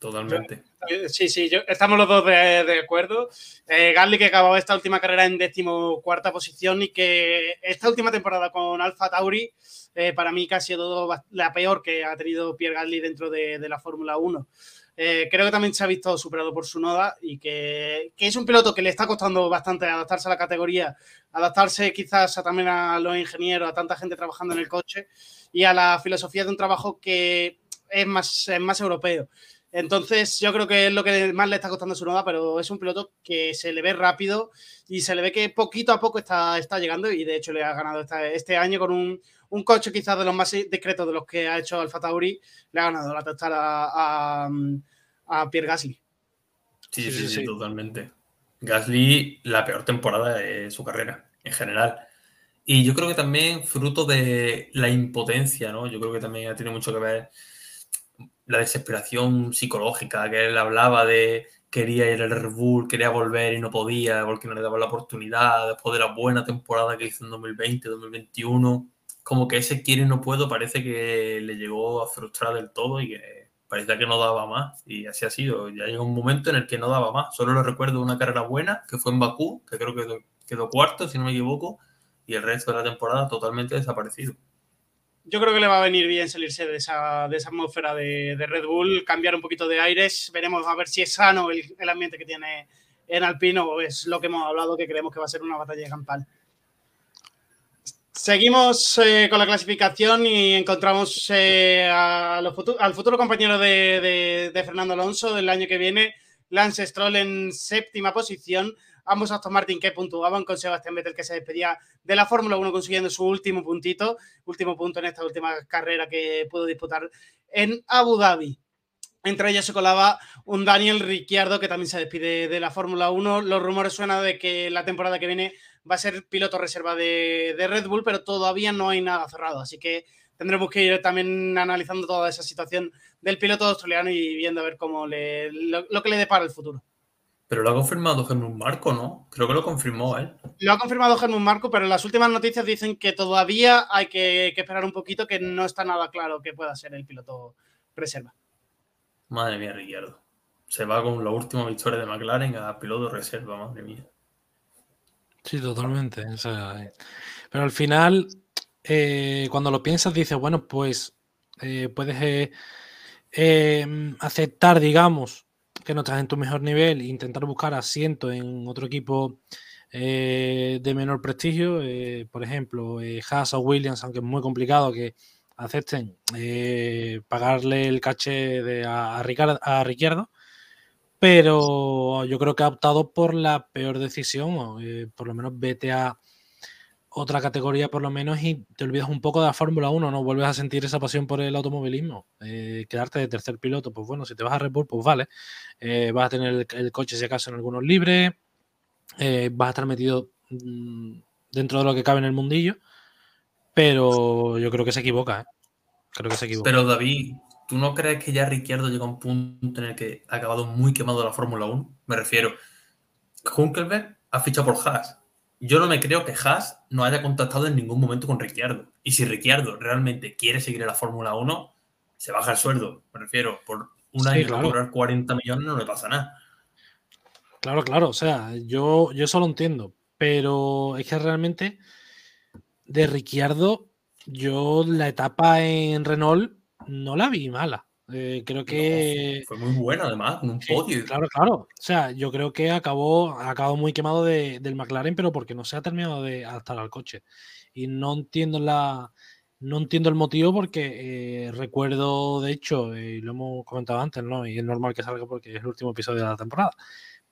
Totalmente. Sí, sí, estamos los dos de, acuerdo. Eh, Gasly que acabó esta última carrera en decimocuarta posición y que esta última temporada con Alfa Tauri eh, para mí casi ha sido la peor que ha tenido Pierre Gasly dentro de, de la Fórmula 1. Eh, creo que también se ha visto superado por su noda y que, es un piloto que le está costando bastante adaptarse a la categoría, adaptarse quizás también a los ingenieros, a tanta gente trabajando en el coche y a la filosofía de un trabajo que es más, más europeo. Entonces, yo creo que es lo que más le está costando su noda, pero es un piloto que se le ve rápido y se le ve que poquito a poco está, está llegando y de hecho le ha ganado este año con un, un coche quizás de los más discretos de los que ha hecho Alfa Tauri, le ha ganado la tostada a, a, Pierre Gasly. Sí sí, sí, totalmente. Gasly, la peor temporada de su carrera, en general. Y yo creo que también fruto de la impotencia, ¿no? Yo creo que también tiene mucho que ver la desesperación psicológica, que él hablaba de quería ir al Red Bull, quería volver y no podía porque no le daban la oportunidad, después de la buena temporada que hizo en 2020, 2021 como que ese quiere y no puedo parece que le llegó a frustrar del todo y que parecía que no daba más. Y así ha sido. Ya llegó un momento en el que no daba más. Solo le recuerdo una carrera buena, que fue en Bakú, que creo que quedó cuarto, si no me equivoco, y el resto de la temporada totalmente desaparecido. Yo creo que le va a venir bien salirse de esa, de esa atmósfera de, Red Bull, cambiar un poquito de aires. Veremos a ver si es sano el, el ambiente que tiene en Alpino es lo que hemos hablado, que creemos que va a ser una batalla de campal. Seguimos eh, con la clasificación y encontramos eh, al futuro compañero de, Fernando Alonso del año que viene, Lance Stroll en séptima posición. Ambos Aston Martin que puntuaban con Sebastián Vettel que se despedía de la Fórmula 1 consiguiendo su último puntito, último punto en esta última carrera que pudo disputar en Abu Dhabi. Entre ellos se colaba un Daniel Ricciardo que también se despide de la Fórmula 1. Los rumores suenan de que la temporada que viene va a ser piloto reserva de, Red Bull, pero todavía no hay nada cerrado. Así que tendremos que ir también analizando toda esa situación del piloto australiano y viendo a ver cómo le, lo, que le depara el futuro. Pero lo ha confirmado Germán Marco, ¿no? Creo que lo confirmó él. Lo ha confirmado Germán Marco, pero las últimas noticias dicen que todavía hay que, que, esperar un poquito, que no está nada claro que pueda ser el piloto reserva. Madre mía, Ricciardo. Se va con la última victoria de McLaren a piloto reserva, madre mía. Sí, totalmente. Eh, pero al final, eh, cuando lo piensas, dices, bueno, pues eh, puedes em, aceptar, digamos, que no estás en tu mejor nivel e intentar buscar asiento en otro equipo de menor prestigio. por ejemplo, Haas o Williams, aunque es muy complicado que acepten pagarle el caché de, a, Ricardo, a Ricciardo pero yo creo que ha optado por la peor decisión, eh, por lo menos vete a otra categoría por lo menos y te olvidas un poco de la Fórmula 1, no vuelves a sentir esa pasión por el automovilismo, eh, quedarte de tercer piloto, pues bueno, si te vas a Red Bull, pues vale, eh, vas a tener el, coche si acaso en algunos libres, vas a estar metido mm, dentro de lo que cabe en el mundillo, pero yo creo que se equivoca, creo que se equivoca. Pero David, ¿Tú no crees que ya Ricciardo llega a un punto en el que ha acabado muy quemado la Fórmula 1? Me refiero, Hunkelberg ha fichado por Haas. Yo no me creo que Haas no haya contactado en ningún momento con Ricciardo. Y si Ricciardo realmente quiere seguir en la Fórmula 1, se baja el sueldo. Me refiero, por un año cobrar 40 millones no le pasa nada. Claro, claro. O sea, yo, yo eso lo entiendo. Pero es que realmente de Ricciardo, yo la etapa en Renault no la vi mala. Eh, creo que. fue muy buena, además, un podio. claro, claro. O sea, yo creo que acabó, acabó muy quemado del McLaren, pero porque no se ha terminado de adaptar al coche. Y no entiendo la. No entiendo el motivo porque eh, recuerdo, de hecho, eh, y lo hemos comentado antes, ¿no? Y es normal que salga porque es el último episodio de la temporada.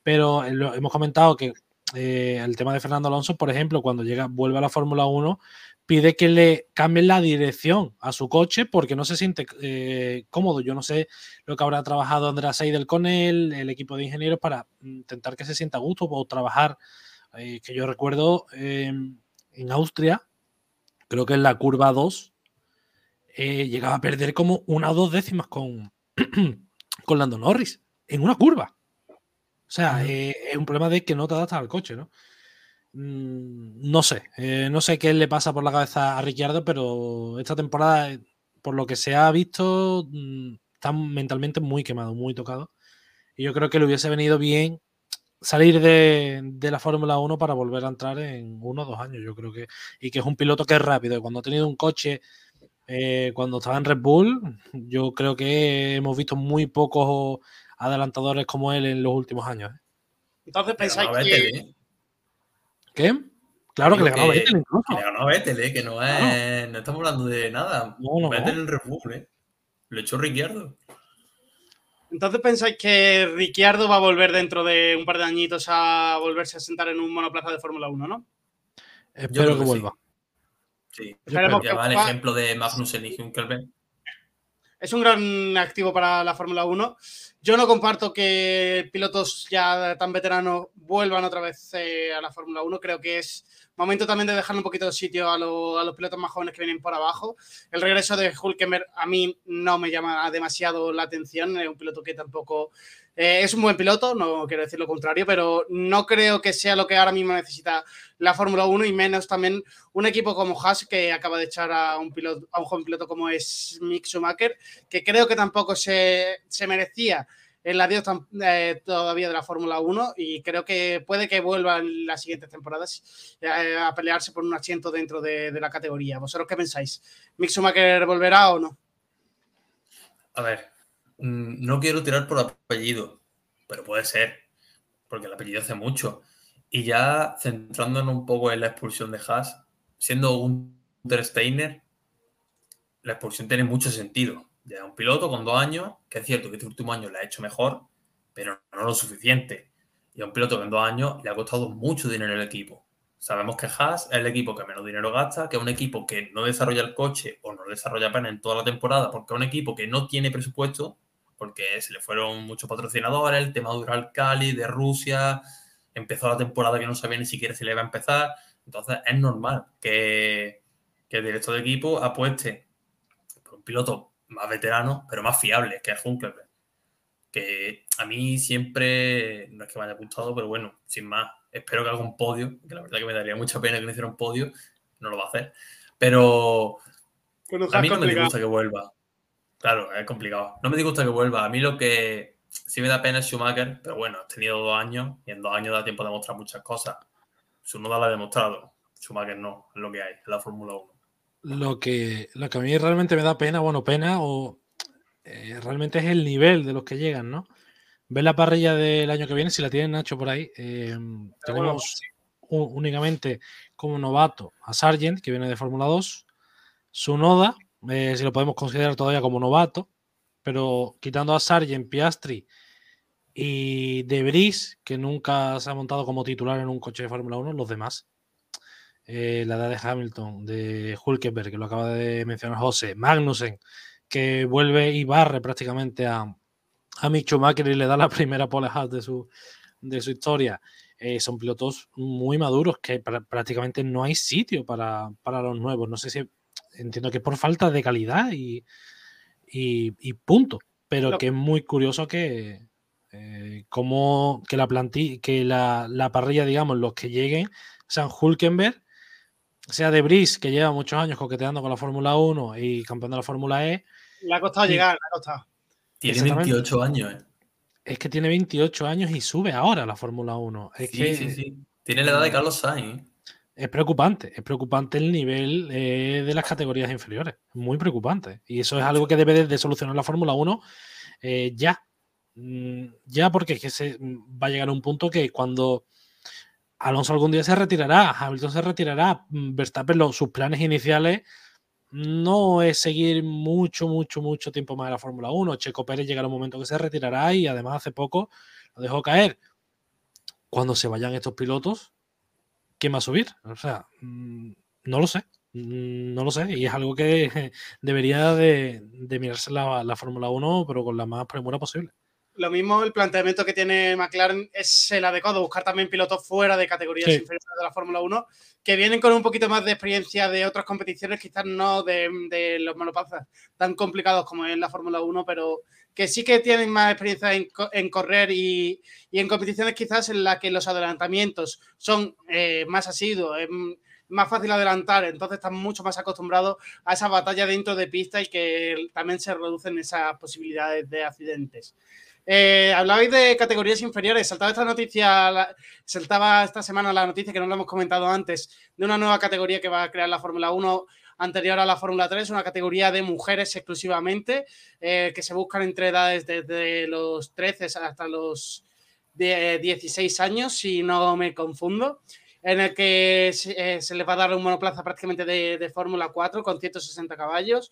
Pero hemos comentado que el tema de Fernando Alonso, por ejemplo, cuando llega, vuelve a la Fórmula 1, pide que le cambien la dirección a su coche porque no se siente eh, cómodo. Yo no sé lo que habrá trabajado Andrea Seidel con él, el equipo de ingenieros, para intentar que se sienta a gusto o trabajar, eh, que yo recuerdo em, en Austria, creo que en la curva 2, eh, llegaba a perder como una o dos décimas con, con Lando Norris en una curva. O sea, es un problema de que no te adaptas al coche, ¿no? Mm, no sé, eh, no sé qué le pasa por la cabeza a Ricciardo, pero esta temporada, eh, por lo que se ha visto, mm, está mentalmente muy quemado, muy tocado. Y yo creo que le hubiese venido bien salir de, la Fórmula 1 para volver a entrar en uno o dos años, yo creo que. Y que es un piloto que es rápido. Cuando ha tenido un coche, eh, cuando estaba en Red Bull, yo creo que hemos visto muy pocos adelantadores como él en los últimos años. Entonces pensáis que, ¿Qué? Claro que le ganó a Vettel incluso. le ganó a Vettel, ¿eh? que no es. No estamos hablando de nada. No, no, Vettel en Bull, ¿eh? Lo echó Ricciardo. Entonces pensáis que Ricciardo va a volver dentro de un par de añitos a volverse a sentar en un monoplaza de Fórmula 1, ¿no? Espero que, vuelva. Sí, Esperemos que va el ejemplo de Magnussen y Hülkenberg. Es un gran activo para la Fórmula 1. Yo no comparto que pilotos ya tan veteranos vuelvan otra vez eh, a la Fórmula 1. Creo que es momento también de dejar un poquito de sitio a, los pilotos más jóvenes que vienen por abajo. El regreso de Hulkenberg a mí no me llama demasiado la atención. Es un piloto que tampoco eh, es un buen piloto, no quiero decir lo contrario, pero no creo que sea lo que ahora mismo necesita la Fórmula 1 y menos también un equipo como Haas que acaba de echar a un, piloto, a un joven piloto como es Mick Schumacher, que creo que tampoco se, se merecía el adiós eh, todavía de la Fórmula 1 y creo que puede que vuelva en las siguientes temporadas eh, a pelearse por un asiento dentro de, la categoría. ¿Vosotros qué pensáis? ¿Mick Schumacher volverá o no? A ver, mm, no quiero tirar por apellido, pero puede ser, porque el apellido hace mucho. Y ya centrándonos un poco en la expulsión de Haas, siendo un Steiner, la expulsión tiene mucho sentido ya un piloto con dos años, que es cierto que este último año le ha hecho mejor, pero no lo suficiente. Y a un piloto que en dos años le ha costado mucho dinero al equipo. Sabemos que Haas es el equipo que menos dinero gasta, que es un equipo que no desarrolla el coche o no desarrolla apenas en toda la temporada, porque es un equipo que no tiene presupuesto, porque se le fueron muchos patrocinadores, el tema de Cali, de Rusia, empezó la temporada que no sabía ni siquiera si le iba a empezar. Entonces es normal que, que el director de equipo apueste por un piloto más veterano, pero más fiable que es Hunkelberg. Que a mí siempre, no es que me haya gustado, pero bueno, sin más, espero que haga un podio, que la verdad que me daría mucha pena que no hiciera un podio, no lo va a hacer. Pero a mí no me gusta que vuelva. Claro, es complicado. No me gusta que vuelva. A mí lo que sí me da pena es Schumacher, pero bueno, has tenido dos años y en dos años da tiempo de mostrar muchas cosas. Su noda la ha demostrado. Schumacher no, es lo que hay, en la Fórmula 1. Lo que, lo que a mí realmente me da pena, bueno, pena, o eh, realmente es el nivel de los que llegan, ¿no? Ver la parrilla del año que viene, si la tienen Nacho por ahí, eh, tenemos únicamente como novato a Sargent, que viene de Fórmula 2, su Noda, eh, si lo podemos considerar todavía como novato, pero quitando a Sargent, Piastri y Debris, que nunca se ha montado como titular en un coche de Fórmula 1, los demás. Eh, la edad de Hamilton, de Hulkenberg, que lo acaba de mencionar José, Magnussen, que vuelve y barre prácticamente a, a Mick Schumacher y le da la primera pole de su, de su historia. Eh, son pilotos muy maduros que prácticamente no hay sitio para, para, los nuevos. No sé si entiendo que es por falta de calidad y, y, punto. Pero que es muy curioso que, eh, como que la plantilla, que la, la, parrilla, digamos, los que lleguen, sean Hulkenberg, sea de Brice, que lleva muchos años coqueteando con la Fórmula 1 y campeón de la Fórmula E. Le ha costado llegar, le ha costado. Tiene 28 años, ¿eh? Es que tiene 28 años y sube ahora a la Fórmula 1. Es sí, que, sí, sí. Tiene la edad de Carlos Sainz. ¿eh? Es preocupante, es preocupante el nivel eh, de las categorías inferiores. Muy preocupante. Y eso es algo que debe de solucionar la Fórmula 1 eh, ya. Mm, ya porque es que se, va a llegar a un punto que cuando Alonso algún día se retirará, Hamilton se retirará, mm, Verstappen sus planes iniciales no es seguir mucho, mucho, mucho tiempo más en la Fórmula 1. Checo Pérez llegará un momento que se retirará y además hace poco lo dejó caer. Cuando se vayan estos pilotos, ¿quién va a subir? O sea, mm, no lo sé. Mm, no lo sé. Y es algo que debería de, mirarse la, la Fórmula 1, pero con la más premura posible. Lo mismo el planteamiento que tiene McLaren es el adecuado, buscar también pilotos fuera de categorías inferiores de la Fórmula 1, que vienen con un poquito más de experiencia de otras competiciones, quizás no de, los monoplazas tan complicados como es la Fórmula 1, pero que sí que tienen más experiencia en, correr y, en competiciones quizás en las que los adelantamientos son eh, más asiduos, es más fácil adelantar, entonces están mucho más acostumbrados a esa batalla dentro de pista y que también se reducen esas posibilidades de accidentes. Eh, hablabais de categorías inferiores. Saltaba esta noticia, saltaba esta semana la noticia que no lo hemos comentado antes, de una nueva categoría que va a crear la Fórmula 1 anterior a la Fórmula 3, una categoría de mujeres exclusivamente, eh, que se buscan entre edades desde los 13 hasta los 16 años, si no me confundo, en el que se, eh, les va a dar un monoplaza prácticamente de, Fórmula 4 con 160 caballos,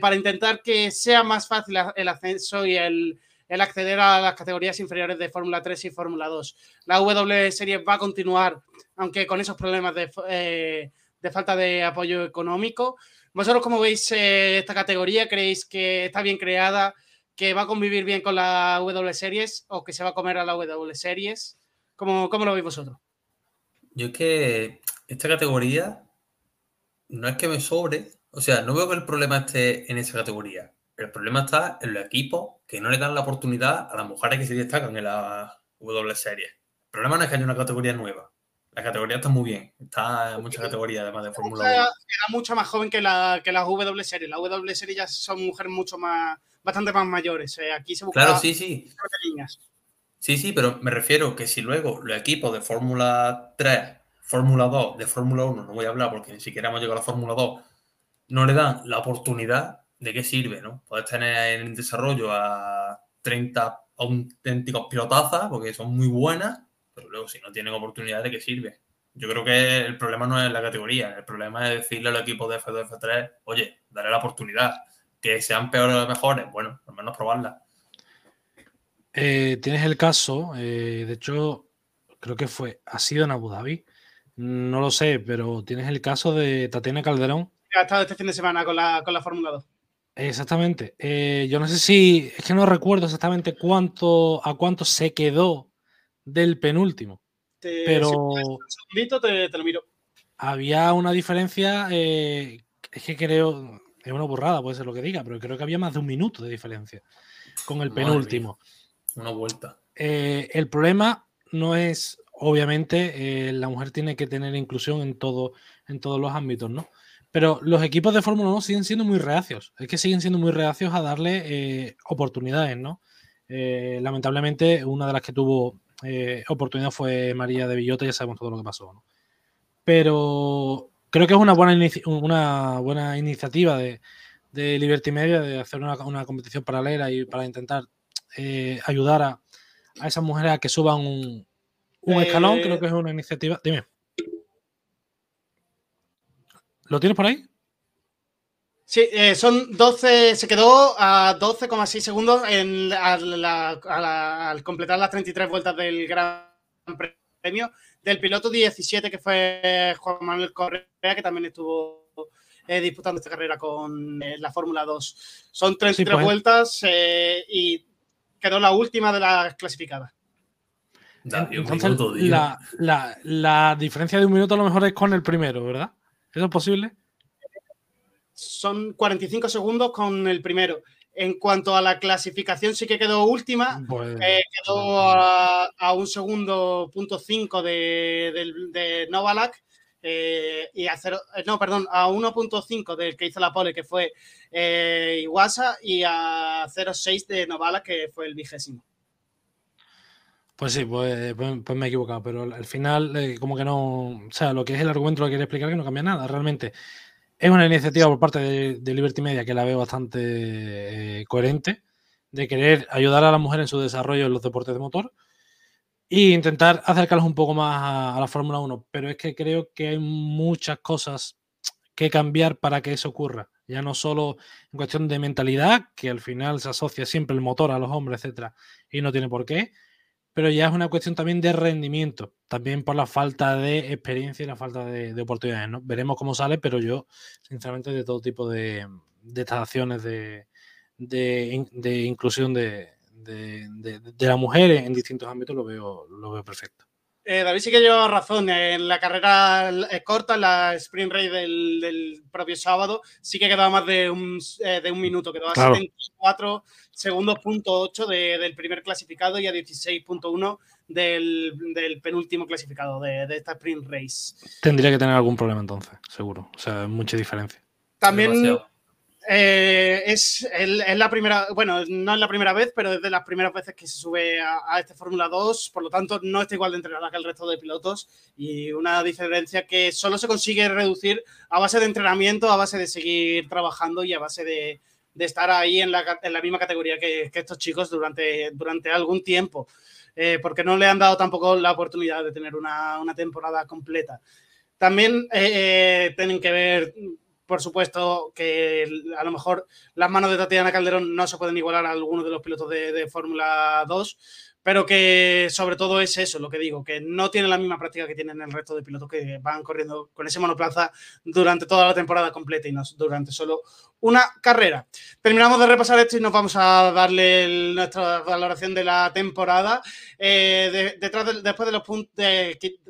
para intentar que sea más fácil el ascenso y el el acceder a las categorías inferiores de Fórmula 3 y Fórmula 2. La W Series va a continuar, aunque con esos problemas de, eh, falta de apoyo económico. ¿Vosotros cómo veis eh, esta categoría? ¿Creéis que está bien creada, que va a convivir bien con la W Series o que se va a comer a la W Series? ¿Cómo, cómo lo veis vosotros? Yo es que esta categoría no es que me sobre, o sea, no veo que el problema esté en esa categoría. El problema está en los equipos que no le dan la oportunidad a las mujeres que se destacan en la W Series. El problema no es que haya una categoría nueva. La categoría está muy bien. Está en muchas categorías, además de Fórmula 1. Era mucho más joven que la, que la W Series. La W Series ya son mujeres mucho más, bastante más mayores. Eh, aquí se busca. Claro, sí, sí. Sí, sí, pero me refiero que si luego los equipos de Fórmula 3, Fórmula 2, de Fórmula 1, no voy a hablar porque ni siquiera hemos llegado a la Fórmula 2, no le dan la oportunidad, ¿de qué sirve? ¿no? Puedes tener en desarrollo a 30 auténticos pilotazas porque son muy buenas, pero luego si no tienen oportunidad, ¿de qué sirve? Yo creo que el problema no es la categoría, el problema es decirle al equipo de F2, F3, oye, daré la oportunidad. Que sean peores o mejores, bueno, al menos probarla. Eh, tienes el caso, eh, de hecho, creo que fue, ha sido en Abu Dhabi, no lo sé, pero tienes el caso de Tatiana Calderón. Ha estado este fin de semana con la, con la Fórmula 2. Exactamente. Eh, yo no sé si, es que no recuerdo exactamente cuánto, a cuánto se quedó del penúltimo. pero te, lo miro. Había una diferencia, eh, es que creo, es una burrada, puede ser lo que diga, pero creo que había más de un minuto de diferencia con el penúltimo. Una vuelta. Eh, el problema no es, obviamente, la mujer tiene que tener inclusión en todo, en todos los ámbitos, ¿no? Pero los equipos de Fórmula 1 siguen siendo muy reacios. Es que siguen siendo muy reacios a darle eh, oportunidades, ¿no? Eh, lamentablemente, una de las que tuvo eh, oportunidad fue María de Villota, ya sabemos todo lo que pasó, ¿no? pero creo que es una buena, una buena iniciativa de, de Liberty Media de hacer una, competición paralela y para intentar ayudar a, esas mujeres a que suban un, escalón. Creo que es una iniciativa. Dime. ¿Lo tienes por ahí? Sí, eh, son 12, se quedó a 12,6 segundos en, al completar las 33 vueltas del Gran Premio. Del piloto 17, que fue Juan Manuel Correa, que también estuvo eh, disputando esta carrera con eh, la Fórmula 2. Son 33 pues. vueltas y quedó la última de las clasificadas. Entonces, la, la diferencia de un minuto a lo mejor es con el primero, ¿verdad? ¿Eso es posible? son 45 segundos con el primero. En cuanto a la clasificación, sí que quedó última. Eh, quedó a, un segundo punto 5 de, de, Novalak. Eh, y a cero, eh, no, perdón, a 1.5 del que hizo la pole, que fue Iwasa, y a 0.6 de Novalak, que fue el vigésimo. Pues sí, pues, pues, pues, me he equivocado, pero al final, como que no. O sea, lo que es el argumento lo quiere explicar que no cambia nada. Realmente, es una iniciativa por parte de, Liberty Media que la veo bastante eh, coherente, de querer ayudar a la mujer en su desarrollo en los deportes de motor e intentar acercarlos un poco más a, la Fórmula 1. Pero es que creo que hay muchas cosas que cambiar para que eso ocurra. Ya no solo en cuestión de mentalidad, que al final se asocia siempre el motor a los hombres, etcétera, y no tiene por qué, pero ya es una cuestión también de rendimiento, también por la falta de experiencia y la falta de, oportunidades. ¿no? Veremos cómo sale, pero yo, sinceramente, de todo tipo de, de estas acciones de, de inclusión de, la mujer en distintos ámbitos lo veo, lo veo perfecto. Eh, David sí que lleva razón. En la carrera corta, en la sprint race del, propio sábado, sí que quedaba más de un, eh, de un minuto. Quedó a 74 segundos, punto 8 del primer clasificado y a 16.1 del, del penúltimo clasificado de, de, esta sprint race. Tendría que tener algún problema entonces, seguro. O sea, mucha diferencia. También eh, es, la primera, bueno, no es la primera vez, pero es de las primeras veces que se sube a, este Fórmula 2, por lo tanto no está igual de entrenada que el resto de pilotos. Y una diferencia que solo se consigue reducir a base de entrenamiento, a base de seguir trabajando y a base de, estar ahí en la, misma categoría que, estos chicos durante, durante algún tiempo, eh, porque no le han dado tampoco la oportunidad de tener una, temporada completa. También eh, tienen que ver por supuesto que a lo mejor las manos de Tatiana Calderón no se pueden igualar a algunos de los pilotos de, de Fórmula 2, pero que sobre todo es eso, lo que digo, que no tiene la misma práctica que tienen el resto de pilotos que van corriendo con ese monoplaza durante toda la temporada completa y no durante solo una carrera. Terminamos de repasar esto y nos vamos a darle nuestra valoración de la temporada. Eh, detrás después de los puntos,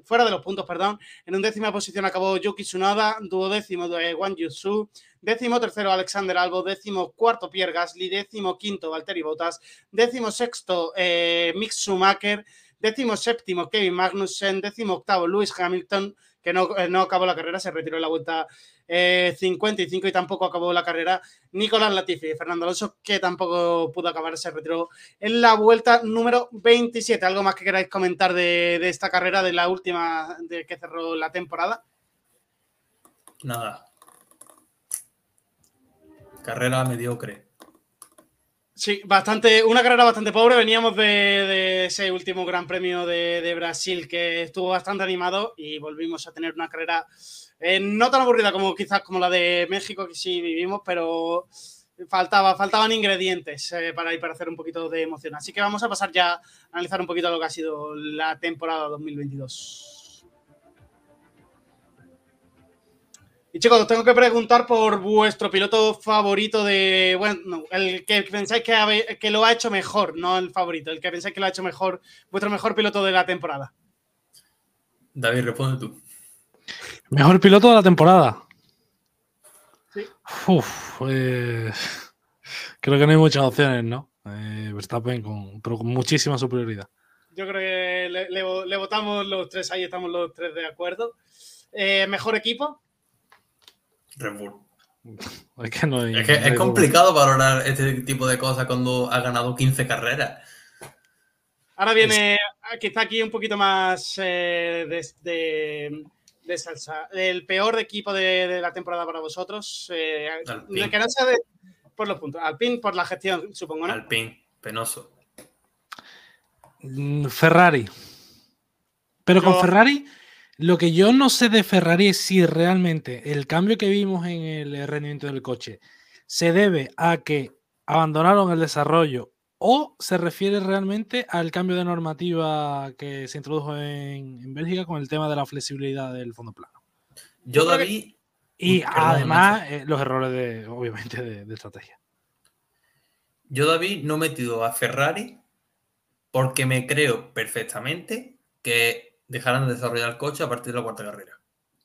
fuera de los puntos, perdón, en un décima posición acabó Yuki Tsunoda, duodécimo de Wang Yusu, décimo tercero Alexander Albo, décimo cuarto Pierre Gasly, décimo quinto Valtteri Bottas, décimo sexto eh, Mick Schumacher, décimo séptimo Kevin Magnussen, décimo octavo Lewis Hamilton, que no, eh, no acabó la carrera, se retiró en la vuelta 55 eh, y tampoco acabó la carrera Nicolás Latifi. Fernando Alonso, que tampoco pudo acabar, se retiró en la vuelta número 27. ¿Algo más que queráis comentar de, de esta carrera, de la última de que cerró la temporada? Nada, Carrera mediocre. Sí, bastante, una carrera bastante pobre. Veníamos de, ese último Gran Premio de, Brasil que estuvo bastante animado y volvimos a tener una carrera eh, no tan aburrida como quizás como la de México que sí vivimos, pero faltaba, faltaban ingredientes eh, para, para hacer un poquito de emoción. Así que vamos a pasar ya a analizar un poquito lo que ha sido la temporada 2022. Y chicos, os tengo que preguntar por vuestro piloto favorito de. Bueno, el que pensáis que, que, lo ha hecho mejor, no el favorito, el que pensáis que lo ha hecho mejor, vuestro mejor piloto de la temporada. David, responde tú. Mejor piloto de la temporada. Sí. Uf, pues. Creo que no hay muchas opciones, ¿no? Eh, Verstappen con, pero con muchísima superioridad. Yo creo que le, votamos los tres, ahí estamos los tres de acuerdo. Eh, mejor equipo. Red Bull. Es que, es, complicado valorar este tipo de cosas cuando ha ganado 15 carreras. Ahora viene, quizá aquí un poquito más eh, de, de salsa. El peor equipo de, de la temporada para vosotros. Eh, Alpine. que no sea de- por los puntos. Alpine por la gestión, supongo, ¿no? Alpine, penoso. Mm, Ferrari. Pero Yo- con Ferrari, lo que yo no sé de Ferrari es si realmente el cambio que vimos en el rendimiento del coche se debe a que abandonaron el desarrollo o se refiere realmente al cambio de normativa que se introdujo en, en Bélgica con el tema de la flexibilidad del fondo plano. Yo, David, Y perdón, además eh, los errores de, obviamente, de, de estrategia. yo, David, no he metido a Ferrari porque me creo perfectamente que dejarán de desarrollar el coche a partir de la cuarta carrera.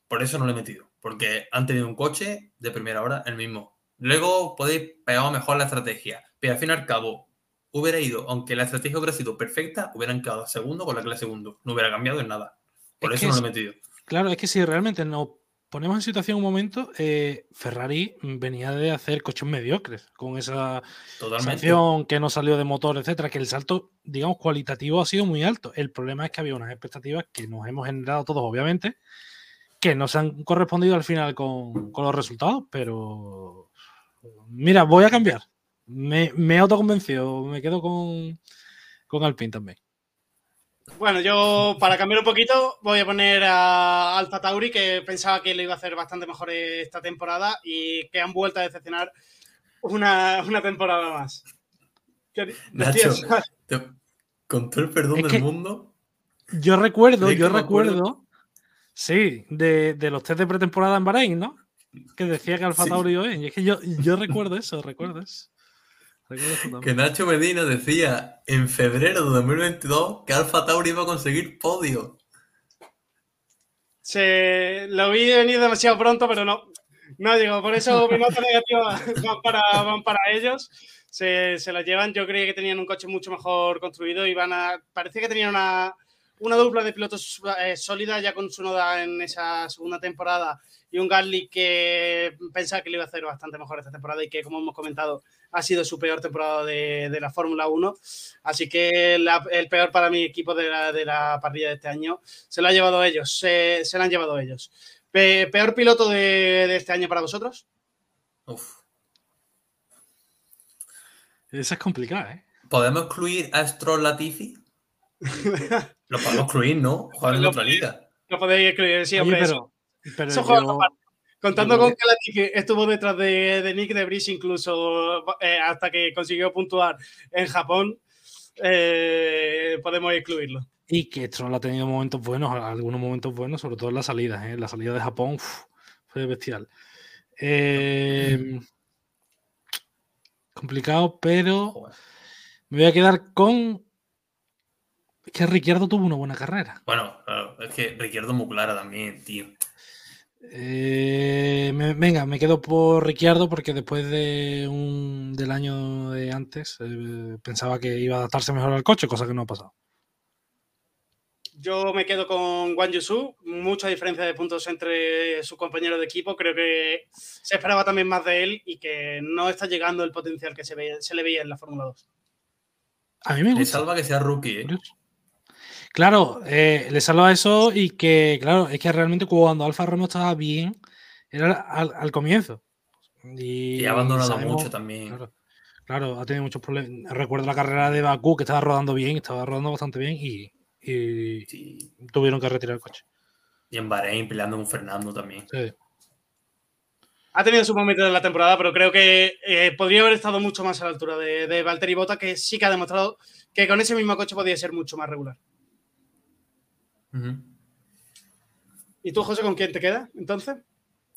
Por eso no lo he metido. Porque han tenido un coche de primera hora, el mismo. Luego podéis pegar mejor la estrategia. Pero al fin y al cabo, hubiera ido, aunque la estrategia hubiera sido perfecta, hubieran quedado segundo con la clase segundo. No hubiera cambiado en nada. Por Es eso no lo he metido. Claro, es que si realmente nos ponemos en situación un momento, eh, Ferrari venía de hacer coches mediocres con esa sanción que no salió de motor, etcétera, que el salto, digamos, cualitativo ha sido muy alto. El problema es que había unas expectativas que nos hemos generado todos, obviamente, que no se han correspondido al final con, con los resultados, pero mira, voy a cambiar. Me, me he autoconvencido, me quedo con, con Alpine también. Bueno, yo para cambiar un poquito voy a poner a Alfa Tauri, que pensaba que lo iba a hacer bastante mejor esta temporada y que han vuelto a decepcionar una, una temporada más. ¿Qué- Nacho, te- con todo el perdón Es del que- mundo, Yo recuerdo, ¿De qué yo acuerdo? recuerdo, sí, de, de los test de pretemporada en Bahrein, ¿no? Que decía que Alfa Sí. Tauri iba bien. Y es que yo, yo recuerdo eso, recuerdo eso. Que. Nacho Medina decía en febrero de 2022 que Alfa Tauri iba a conseguir podio. Se, lo vi venir demasiado pronto, pero no. No digo, por eso mi nota negativa van para, van para ellos. Se, se la llevan. Yo creía que tenían un coche mucho mejor construido y van a. Parece que tenían una, una dupla de pilotos eh, sólida ya con su noda en esa segunda temporada y un Gasly que pensaba que lo iba a hacer bastante mejor esta temporada y que, como hemos comentado, ha sido su peor temporada de, de la Fórmula 1. Así que la- el peor para mi equipo de la, de la parrilla de este año se lo ha llevado ellos, se, se lo han llevado ellos. Pe- ¿Peor piloto de, de este año para vosotros? Uf. Esa es complicada, ¿eh? ¿Podemos excluir a Stroll Latifi? Lo podemos excluir, ¿no? Jugar en Lo- otra liga. No podéis escribir, sí, Oye, hombre, pero, pero eso juega yo- aparte. Contando con que estuvo detrás de, de Nick de Vries incluso eh, hasta que consiguió puntuar en Japón, eh, podemos excluirlo. Y que Stroll ha tenido momentos buenos, algunos momentos buenos, sobre todo en las salidas. ¿eh? La salida de Japón uf, fue bestial. Eh, complicado, pero me voy a quedar con es que Ricciardo tuvo una buena carrera. Bueno, claro, es que Ricciardo es muy clara también, tío. Eh, me- venga, me quedo por Ricciardo porque después de un, del año de antes eh, pensaba que iba a adaptarse mejor al coche, cosa que no ha pasado. Yo me quedo con Wang Yusu, mucha diferencia de puntos entre su compañero de equipo. Creo que se esperaba también más de él y que no está llegando el potencial que se, ve- se le veía en la Fórmula 2. A mí me Le gusta. salva que sea rookie, ¿eh? Claro, eh, le salva eso y que, claro, es que realmente cuando Alfa Romeo estaba bien, era al, al comienzo. Y, Y ha abandonado sabemos- mucho también. Claro, claro, ha tenido muchos problemas. Recuerdo la carrera de Bakú que estaba rodando bien, estaba rodando bastante bien y, y Sí. tuvieron que retirar el coche. Y en Bahrein peleando con Fernando también. Sí. Ha tenido su momento de la temporada, pero creo que eh, podría haber estado mucho más a la altura de, de Valtteri Bota, que sí que ha demostrado que con ese mismo coche podía ser mucho más regular. ¿Y tú, José, con quién te queda entonces?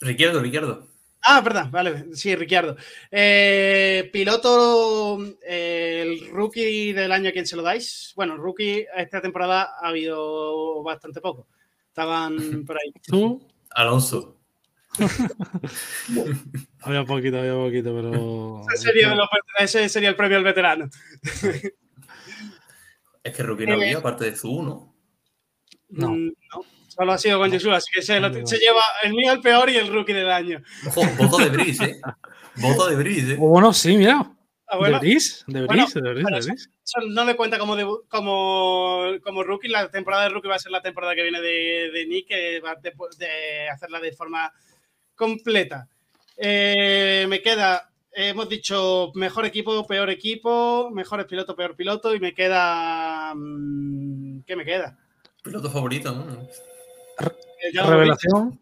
Ricciardo, Ricciardo. Ah, verdad, vale, sí, Ricciardo. Eh, piloto, eh, el rookie del año, ¿a quién se lo dais? Bueno, rookie esta temporada ha habido bastante poco. Estaban por ahí. ¿Tú? Alonso. Había poquito, había poquito, pero. Ese sería, vet- ese sería el premio al veterano. Es que rookie no Eh, había, aparte de Zu, ¿no? No. Mm, no, solo ha sido con. Jesús, así que se, lo- No. se lleva el mío el peor y el rookie del año. Ojo, voto de Brice, ¿eh? Voto de Brice, ¿eh? O bueno, sí, mira. Ah, ¿Deberéis? pero ¿Deberéis? Eso no le cuenta como, debu- como, como rookie. La temporada de rookie va a ser la temporada que viene de, de Nick, que va de, de hacerla de forma completa. Eh, me queda, hemos dicho mejor equipo, peor equipo, mejores piloto, peor piloto, y me queda. mm, ¿Qué me queda? Piloto favorito, ¿no? Eh, Revelación.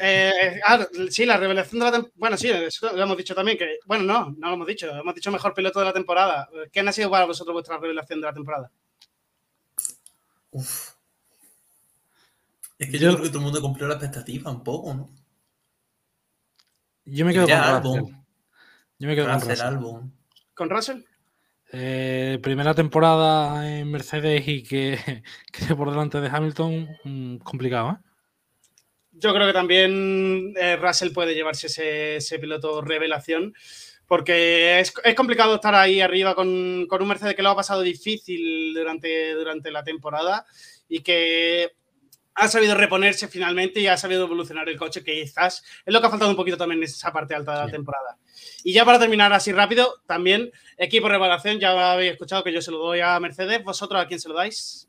Eh, ah, sí, la revelación de la temporada. Bueno, sí, eso lo hemos dicho también. que Bueno, no, no lo hemos dicho. Hemos dicho mejor piloto de la temporada. ¿Quién ha sido para vosotros vuestra revelación de la temporada? Uf. Es que Yo- yo creo que todo el mundo cumplió la expectativa un poco, ¿no? Yo me quedo con Russell. Yo me quedo con Russell, Russell. Albon. ¿Con Russell? Eh, primera temporada en Mercedes y que, que por delante de Hamilton, mm, complicado, ¿eh? Yo creo que también eh, Russell puede llevarse ese, ese piloto revelación. Porque es, es complicado estar ahí arriba con, con un Mercedes que lo ha pasado difícil durante, durante la temporada y que ha sabido reponerse finalmente y ha sabido evolucionar el coche, que quizás es lo que ha faltado un poquito también en esa parte alta de la Sí. temporada. Y ya para terminar así rápido, también equipo revelación, ya habéis escuchado que yo se lo doy a Mercedes, ¿vosotros a quién se lo dais?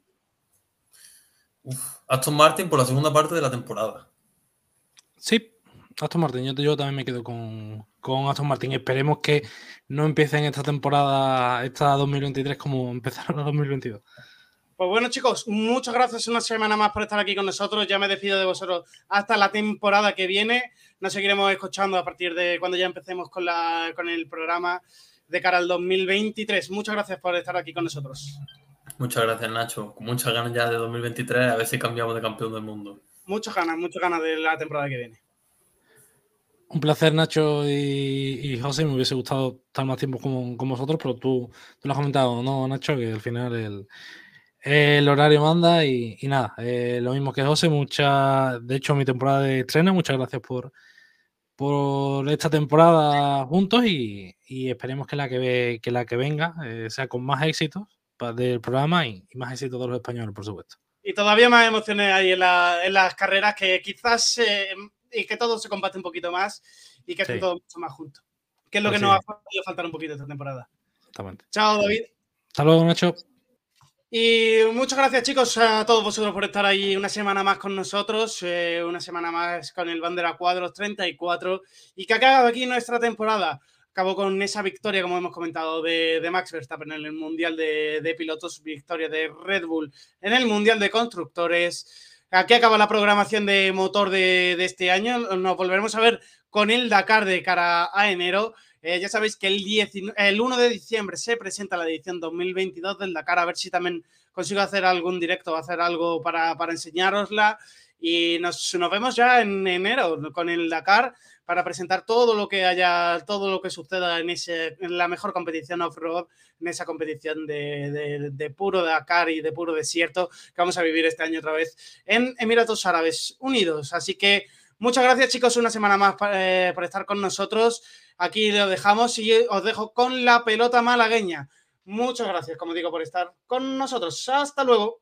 Uf. Aston Martin por la segunda parte de la temporada. Sí, Aston Martin. Yo, yo también me quedo con, con Aston Martin. Esperemos que no empiecen esta temporada, esta 2023, como empezaron la 2022. Pues bueno, chicos, muchas gracias una semana más por estar aquí con nosotros. Ya me despido de vosotros hasta la temporada que viene. Nos seguiremos escuchando a partir de cuando ya empecemos con, la, con el programa de cara al 2023. Muchas gracias por estar aquí con nosotros. Muchas gracias, Nacho. Con muchas ganas ya de 2023, a ver si cambiamos de campeón del mundo. Muchas ganas, muchas ganas de la temporada que viene. Un placer, Nacho y, y José. Me hubiese gustado estar más tiempo con, con vosotros, pero tú, tú lo has comentado, ¿no, Nacho? Que al final el, el horario manda y, y nada, eh, lo mismo que José. Mucha, de hecho, mi temporada de estreno. Muchas gracias por, por esta temporada juntos y, y esperemos que la que, ve- que, la que venga eh, sea con más éxitos del programa y, y más éxitos de los españoles, por supuesto. Y todavía más emociones hay en, la- en las carreras que quizás eh, y que todo se comparte un poquito más y que estén Sí. todos mucho más juntos. Que es lo Pues que sí. nos ha podido faltar un poquito esta temporada. Exactamente. Chao, David. Hasta luego, Nacho. Y muchas gracias, chicos, a todos vosotros por estar ahí una semana más con nosotros, eh, una semana más con el Bandera Cuadros 34 y que acaba aquí nuestra temporada. Acabó con esa victoria, como hemos comentado, de, de Max Verstappen en el Mundial de, de Pilotos, victoria de Red Bull en el Mundial de Constructores. Aquí acaba la programación de motor de, de este año. Nos volveremos a ver con el Dakar de cara a enero. Eh, ya sabéis que el, 19 el 1 de diciembre se presenta la edición 2022 del Dakar, a ver si también consigo hacer algún directo, hacer algo para, para enseñárosla. Y nos, nos vemos ya en enero con el Dakar para presentar todo lo que haya, todo lo que suceda en, ese, en la mejor competición off-road, en esa competición de, de, de puro Dakar y de puro desierto que vamos a vivir este año otra vez en Emiratos Árabes Unidos. Así que muchas gracias chicos una semana más eh, por estar con nosotros. Aquí lo dejamos y os dejo con la pelota malagueña. Muchas gracias, como digo, por estar con nosotros. Hasta luego.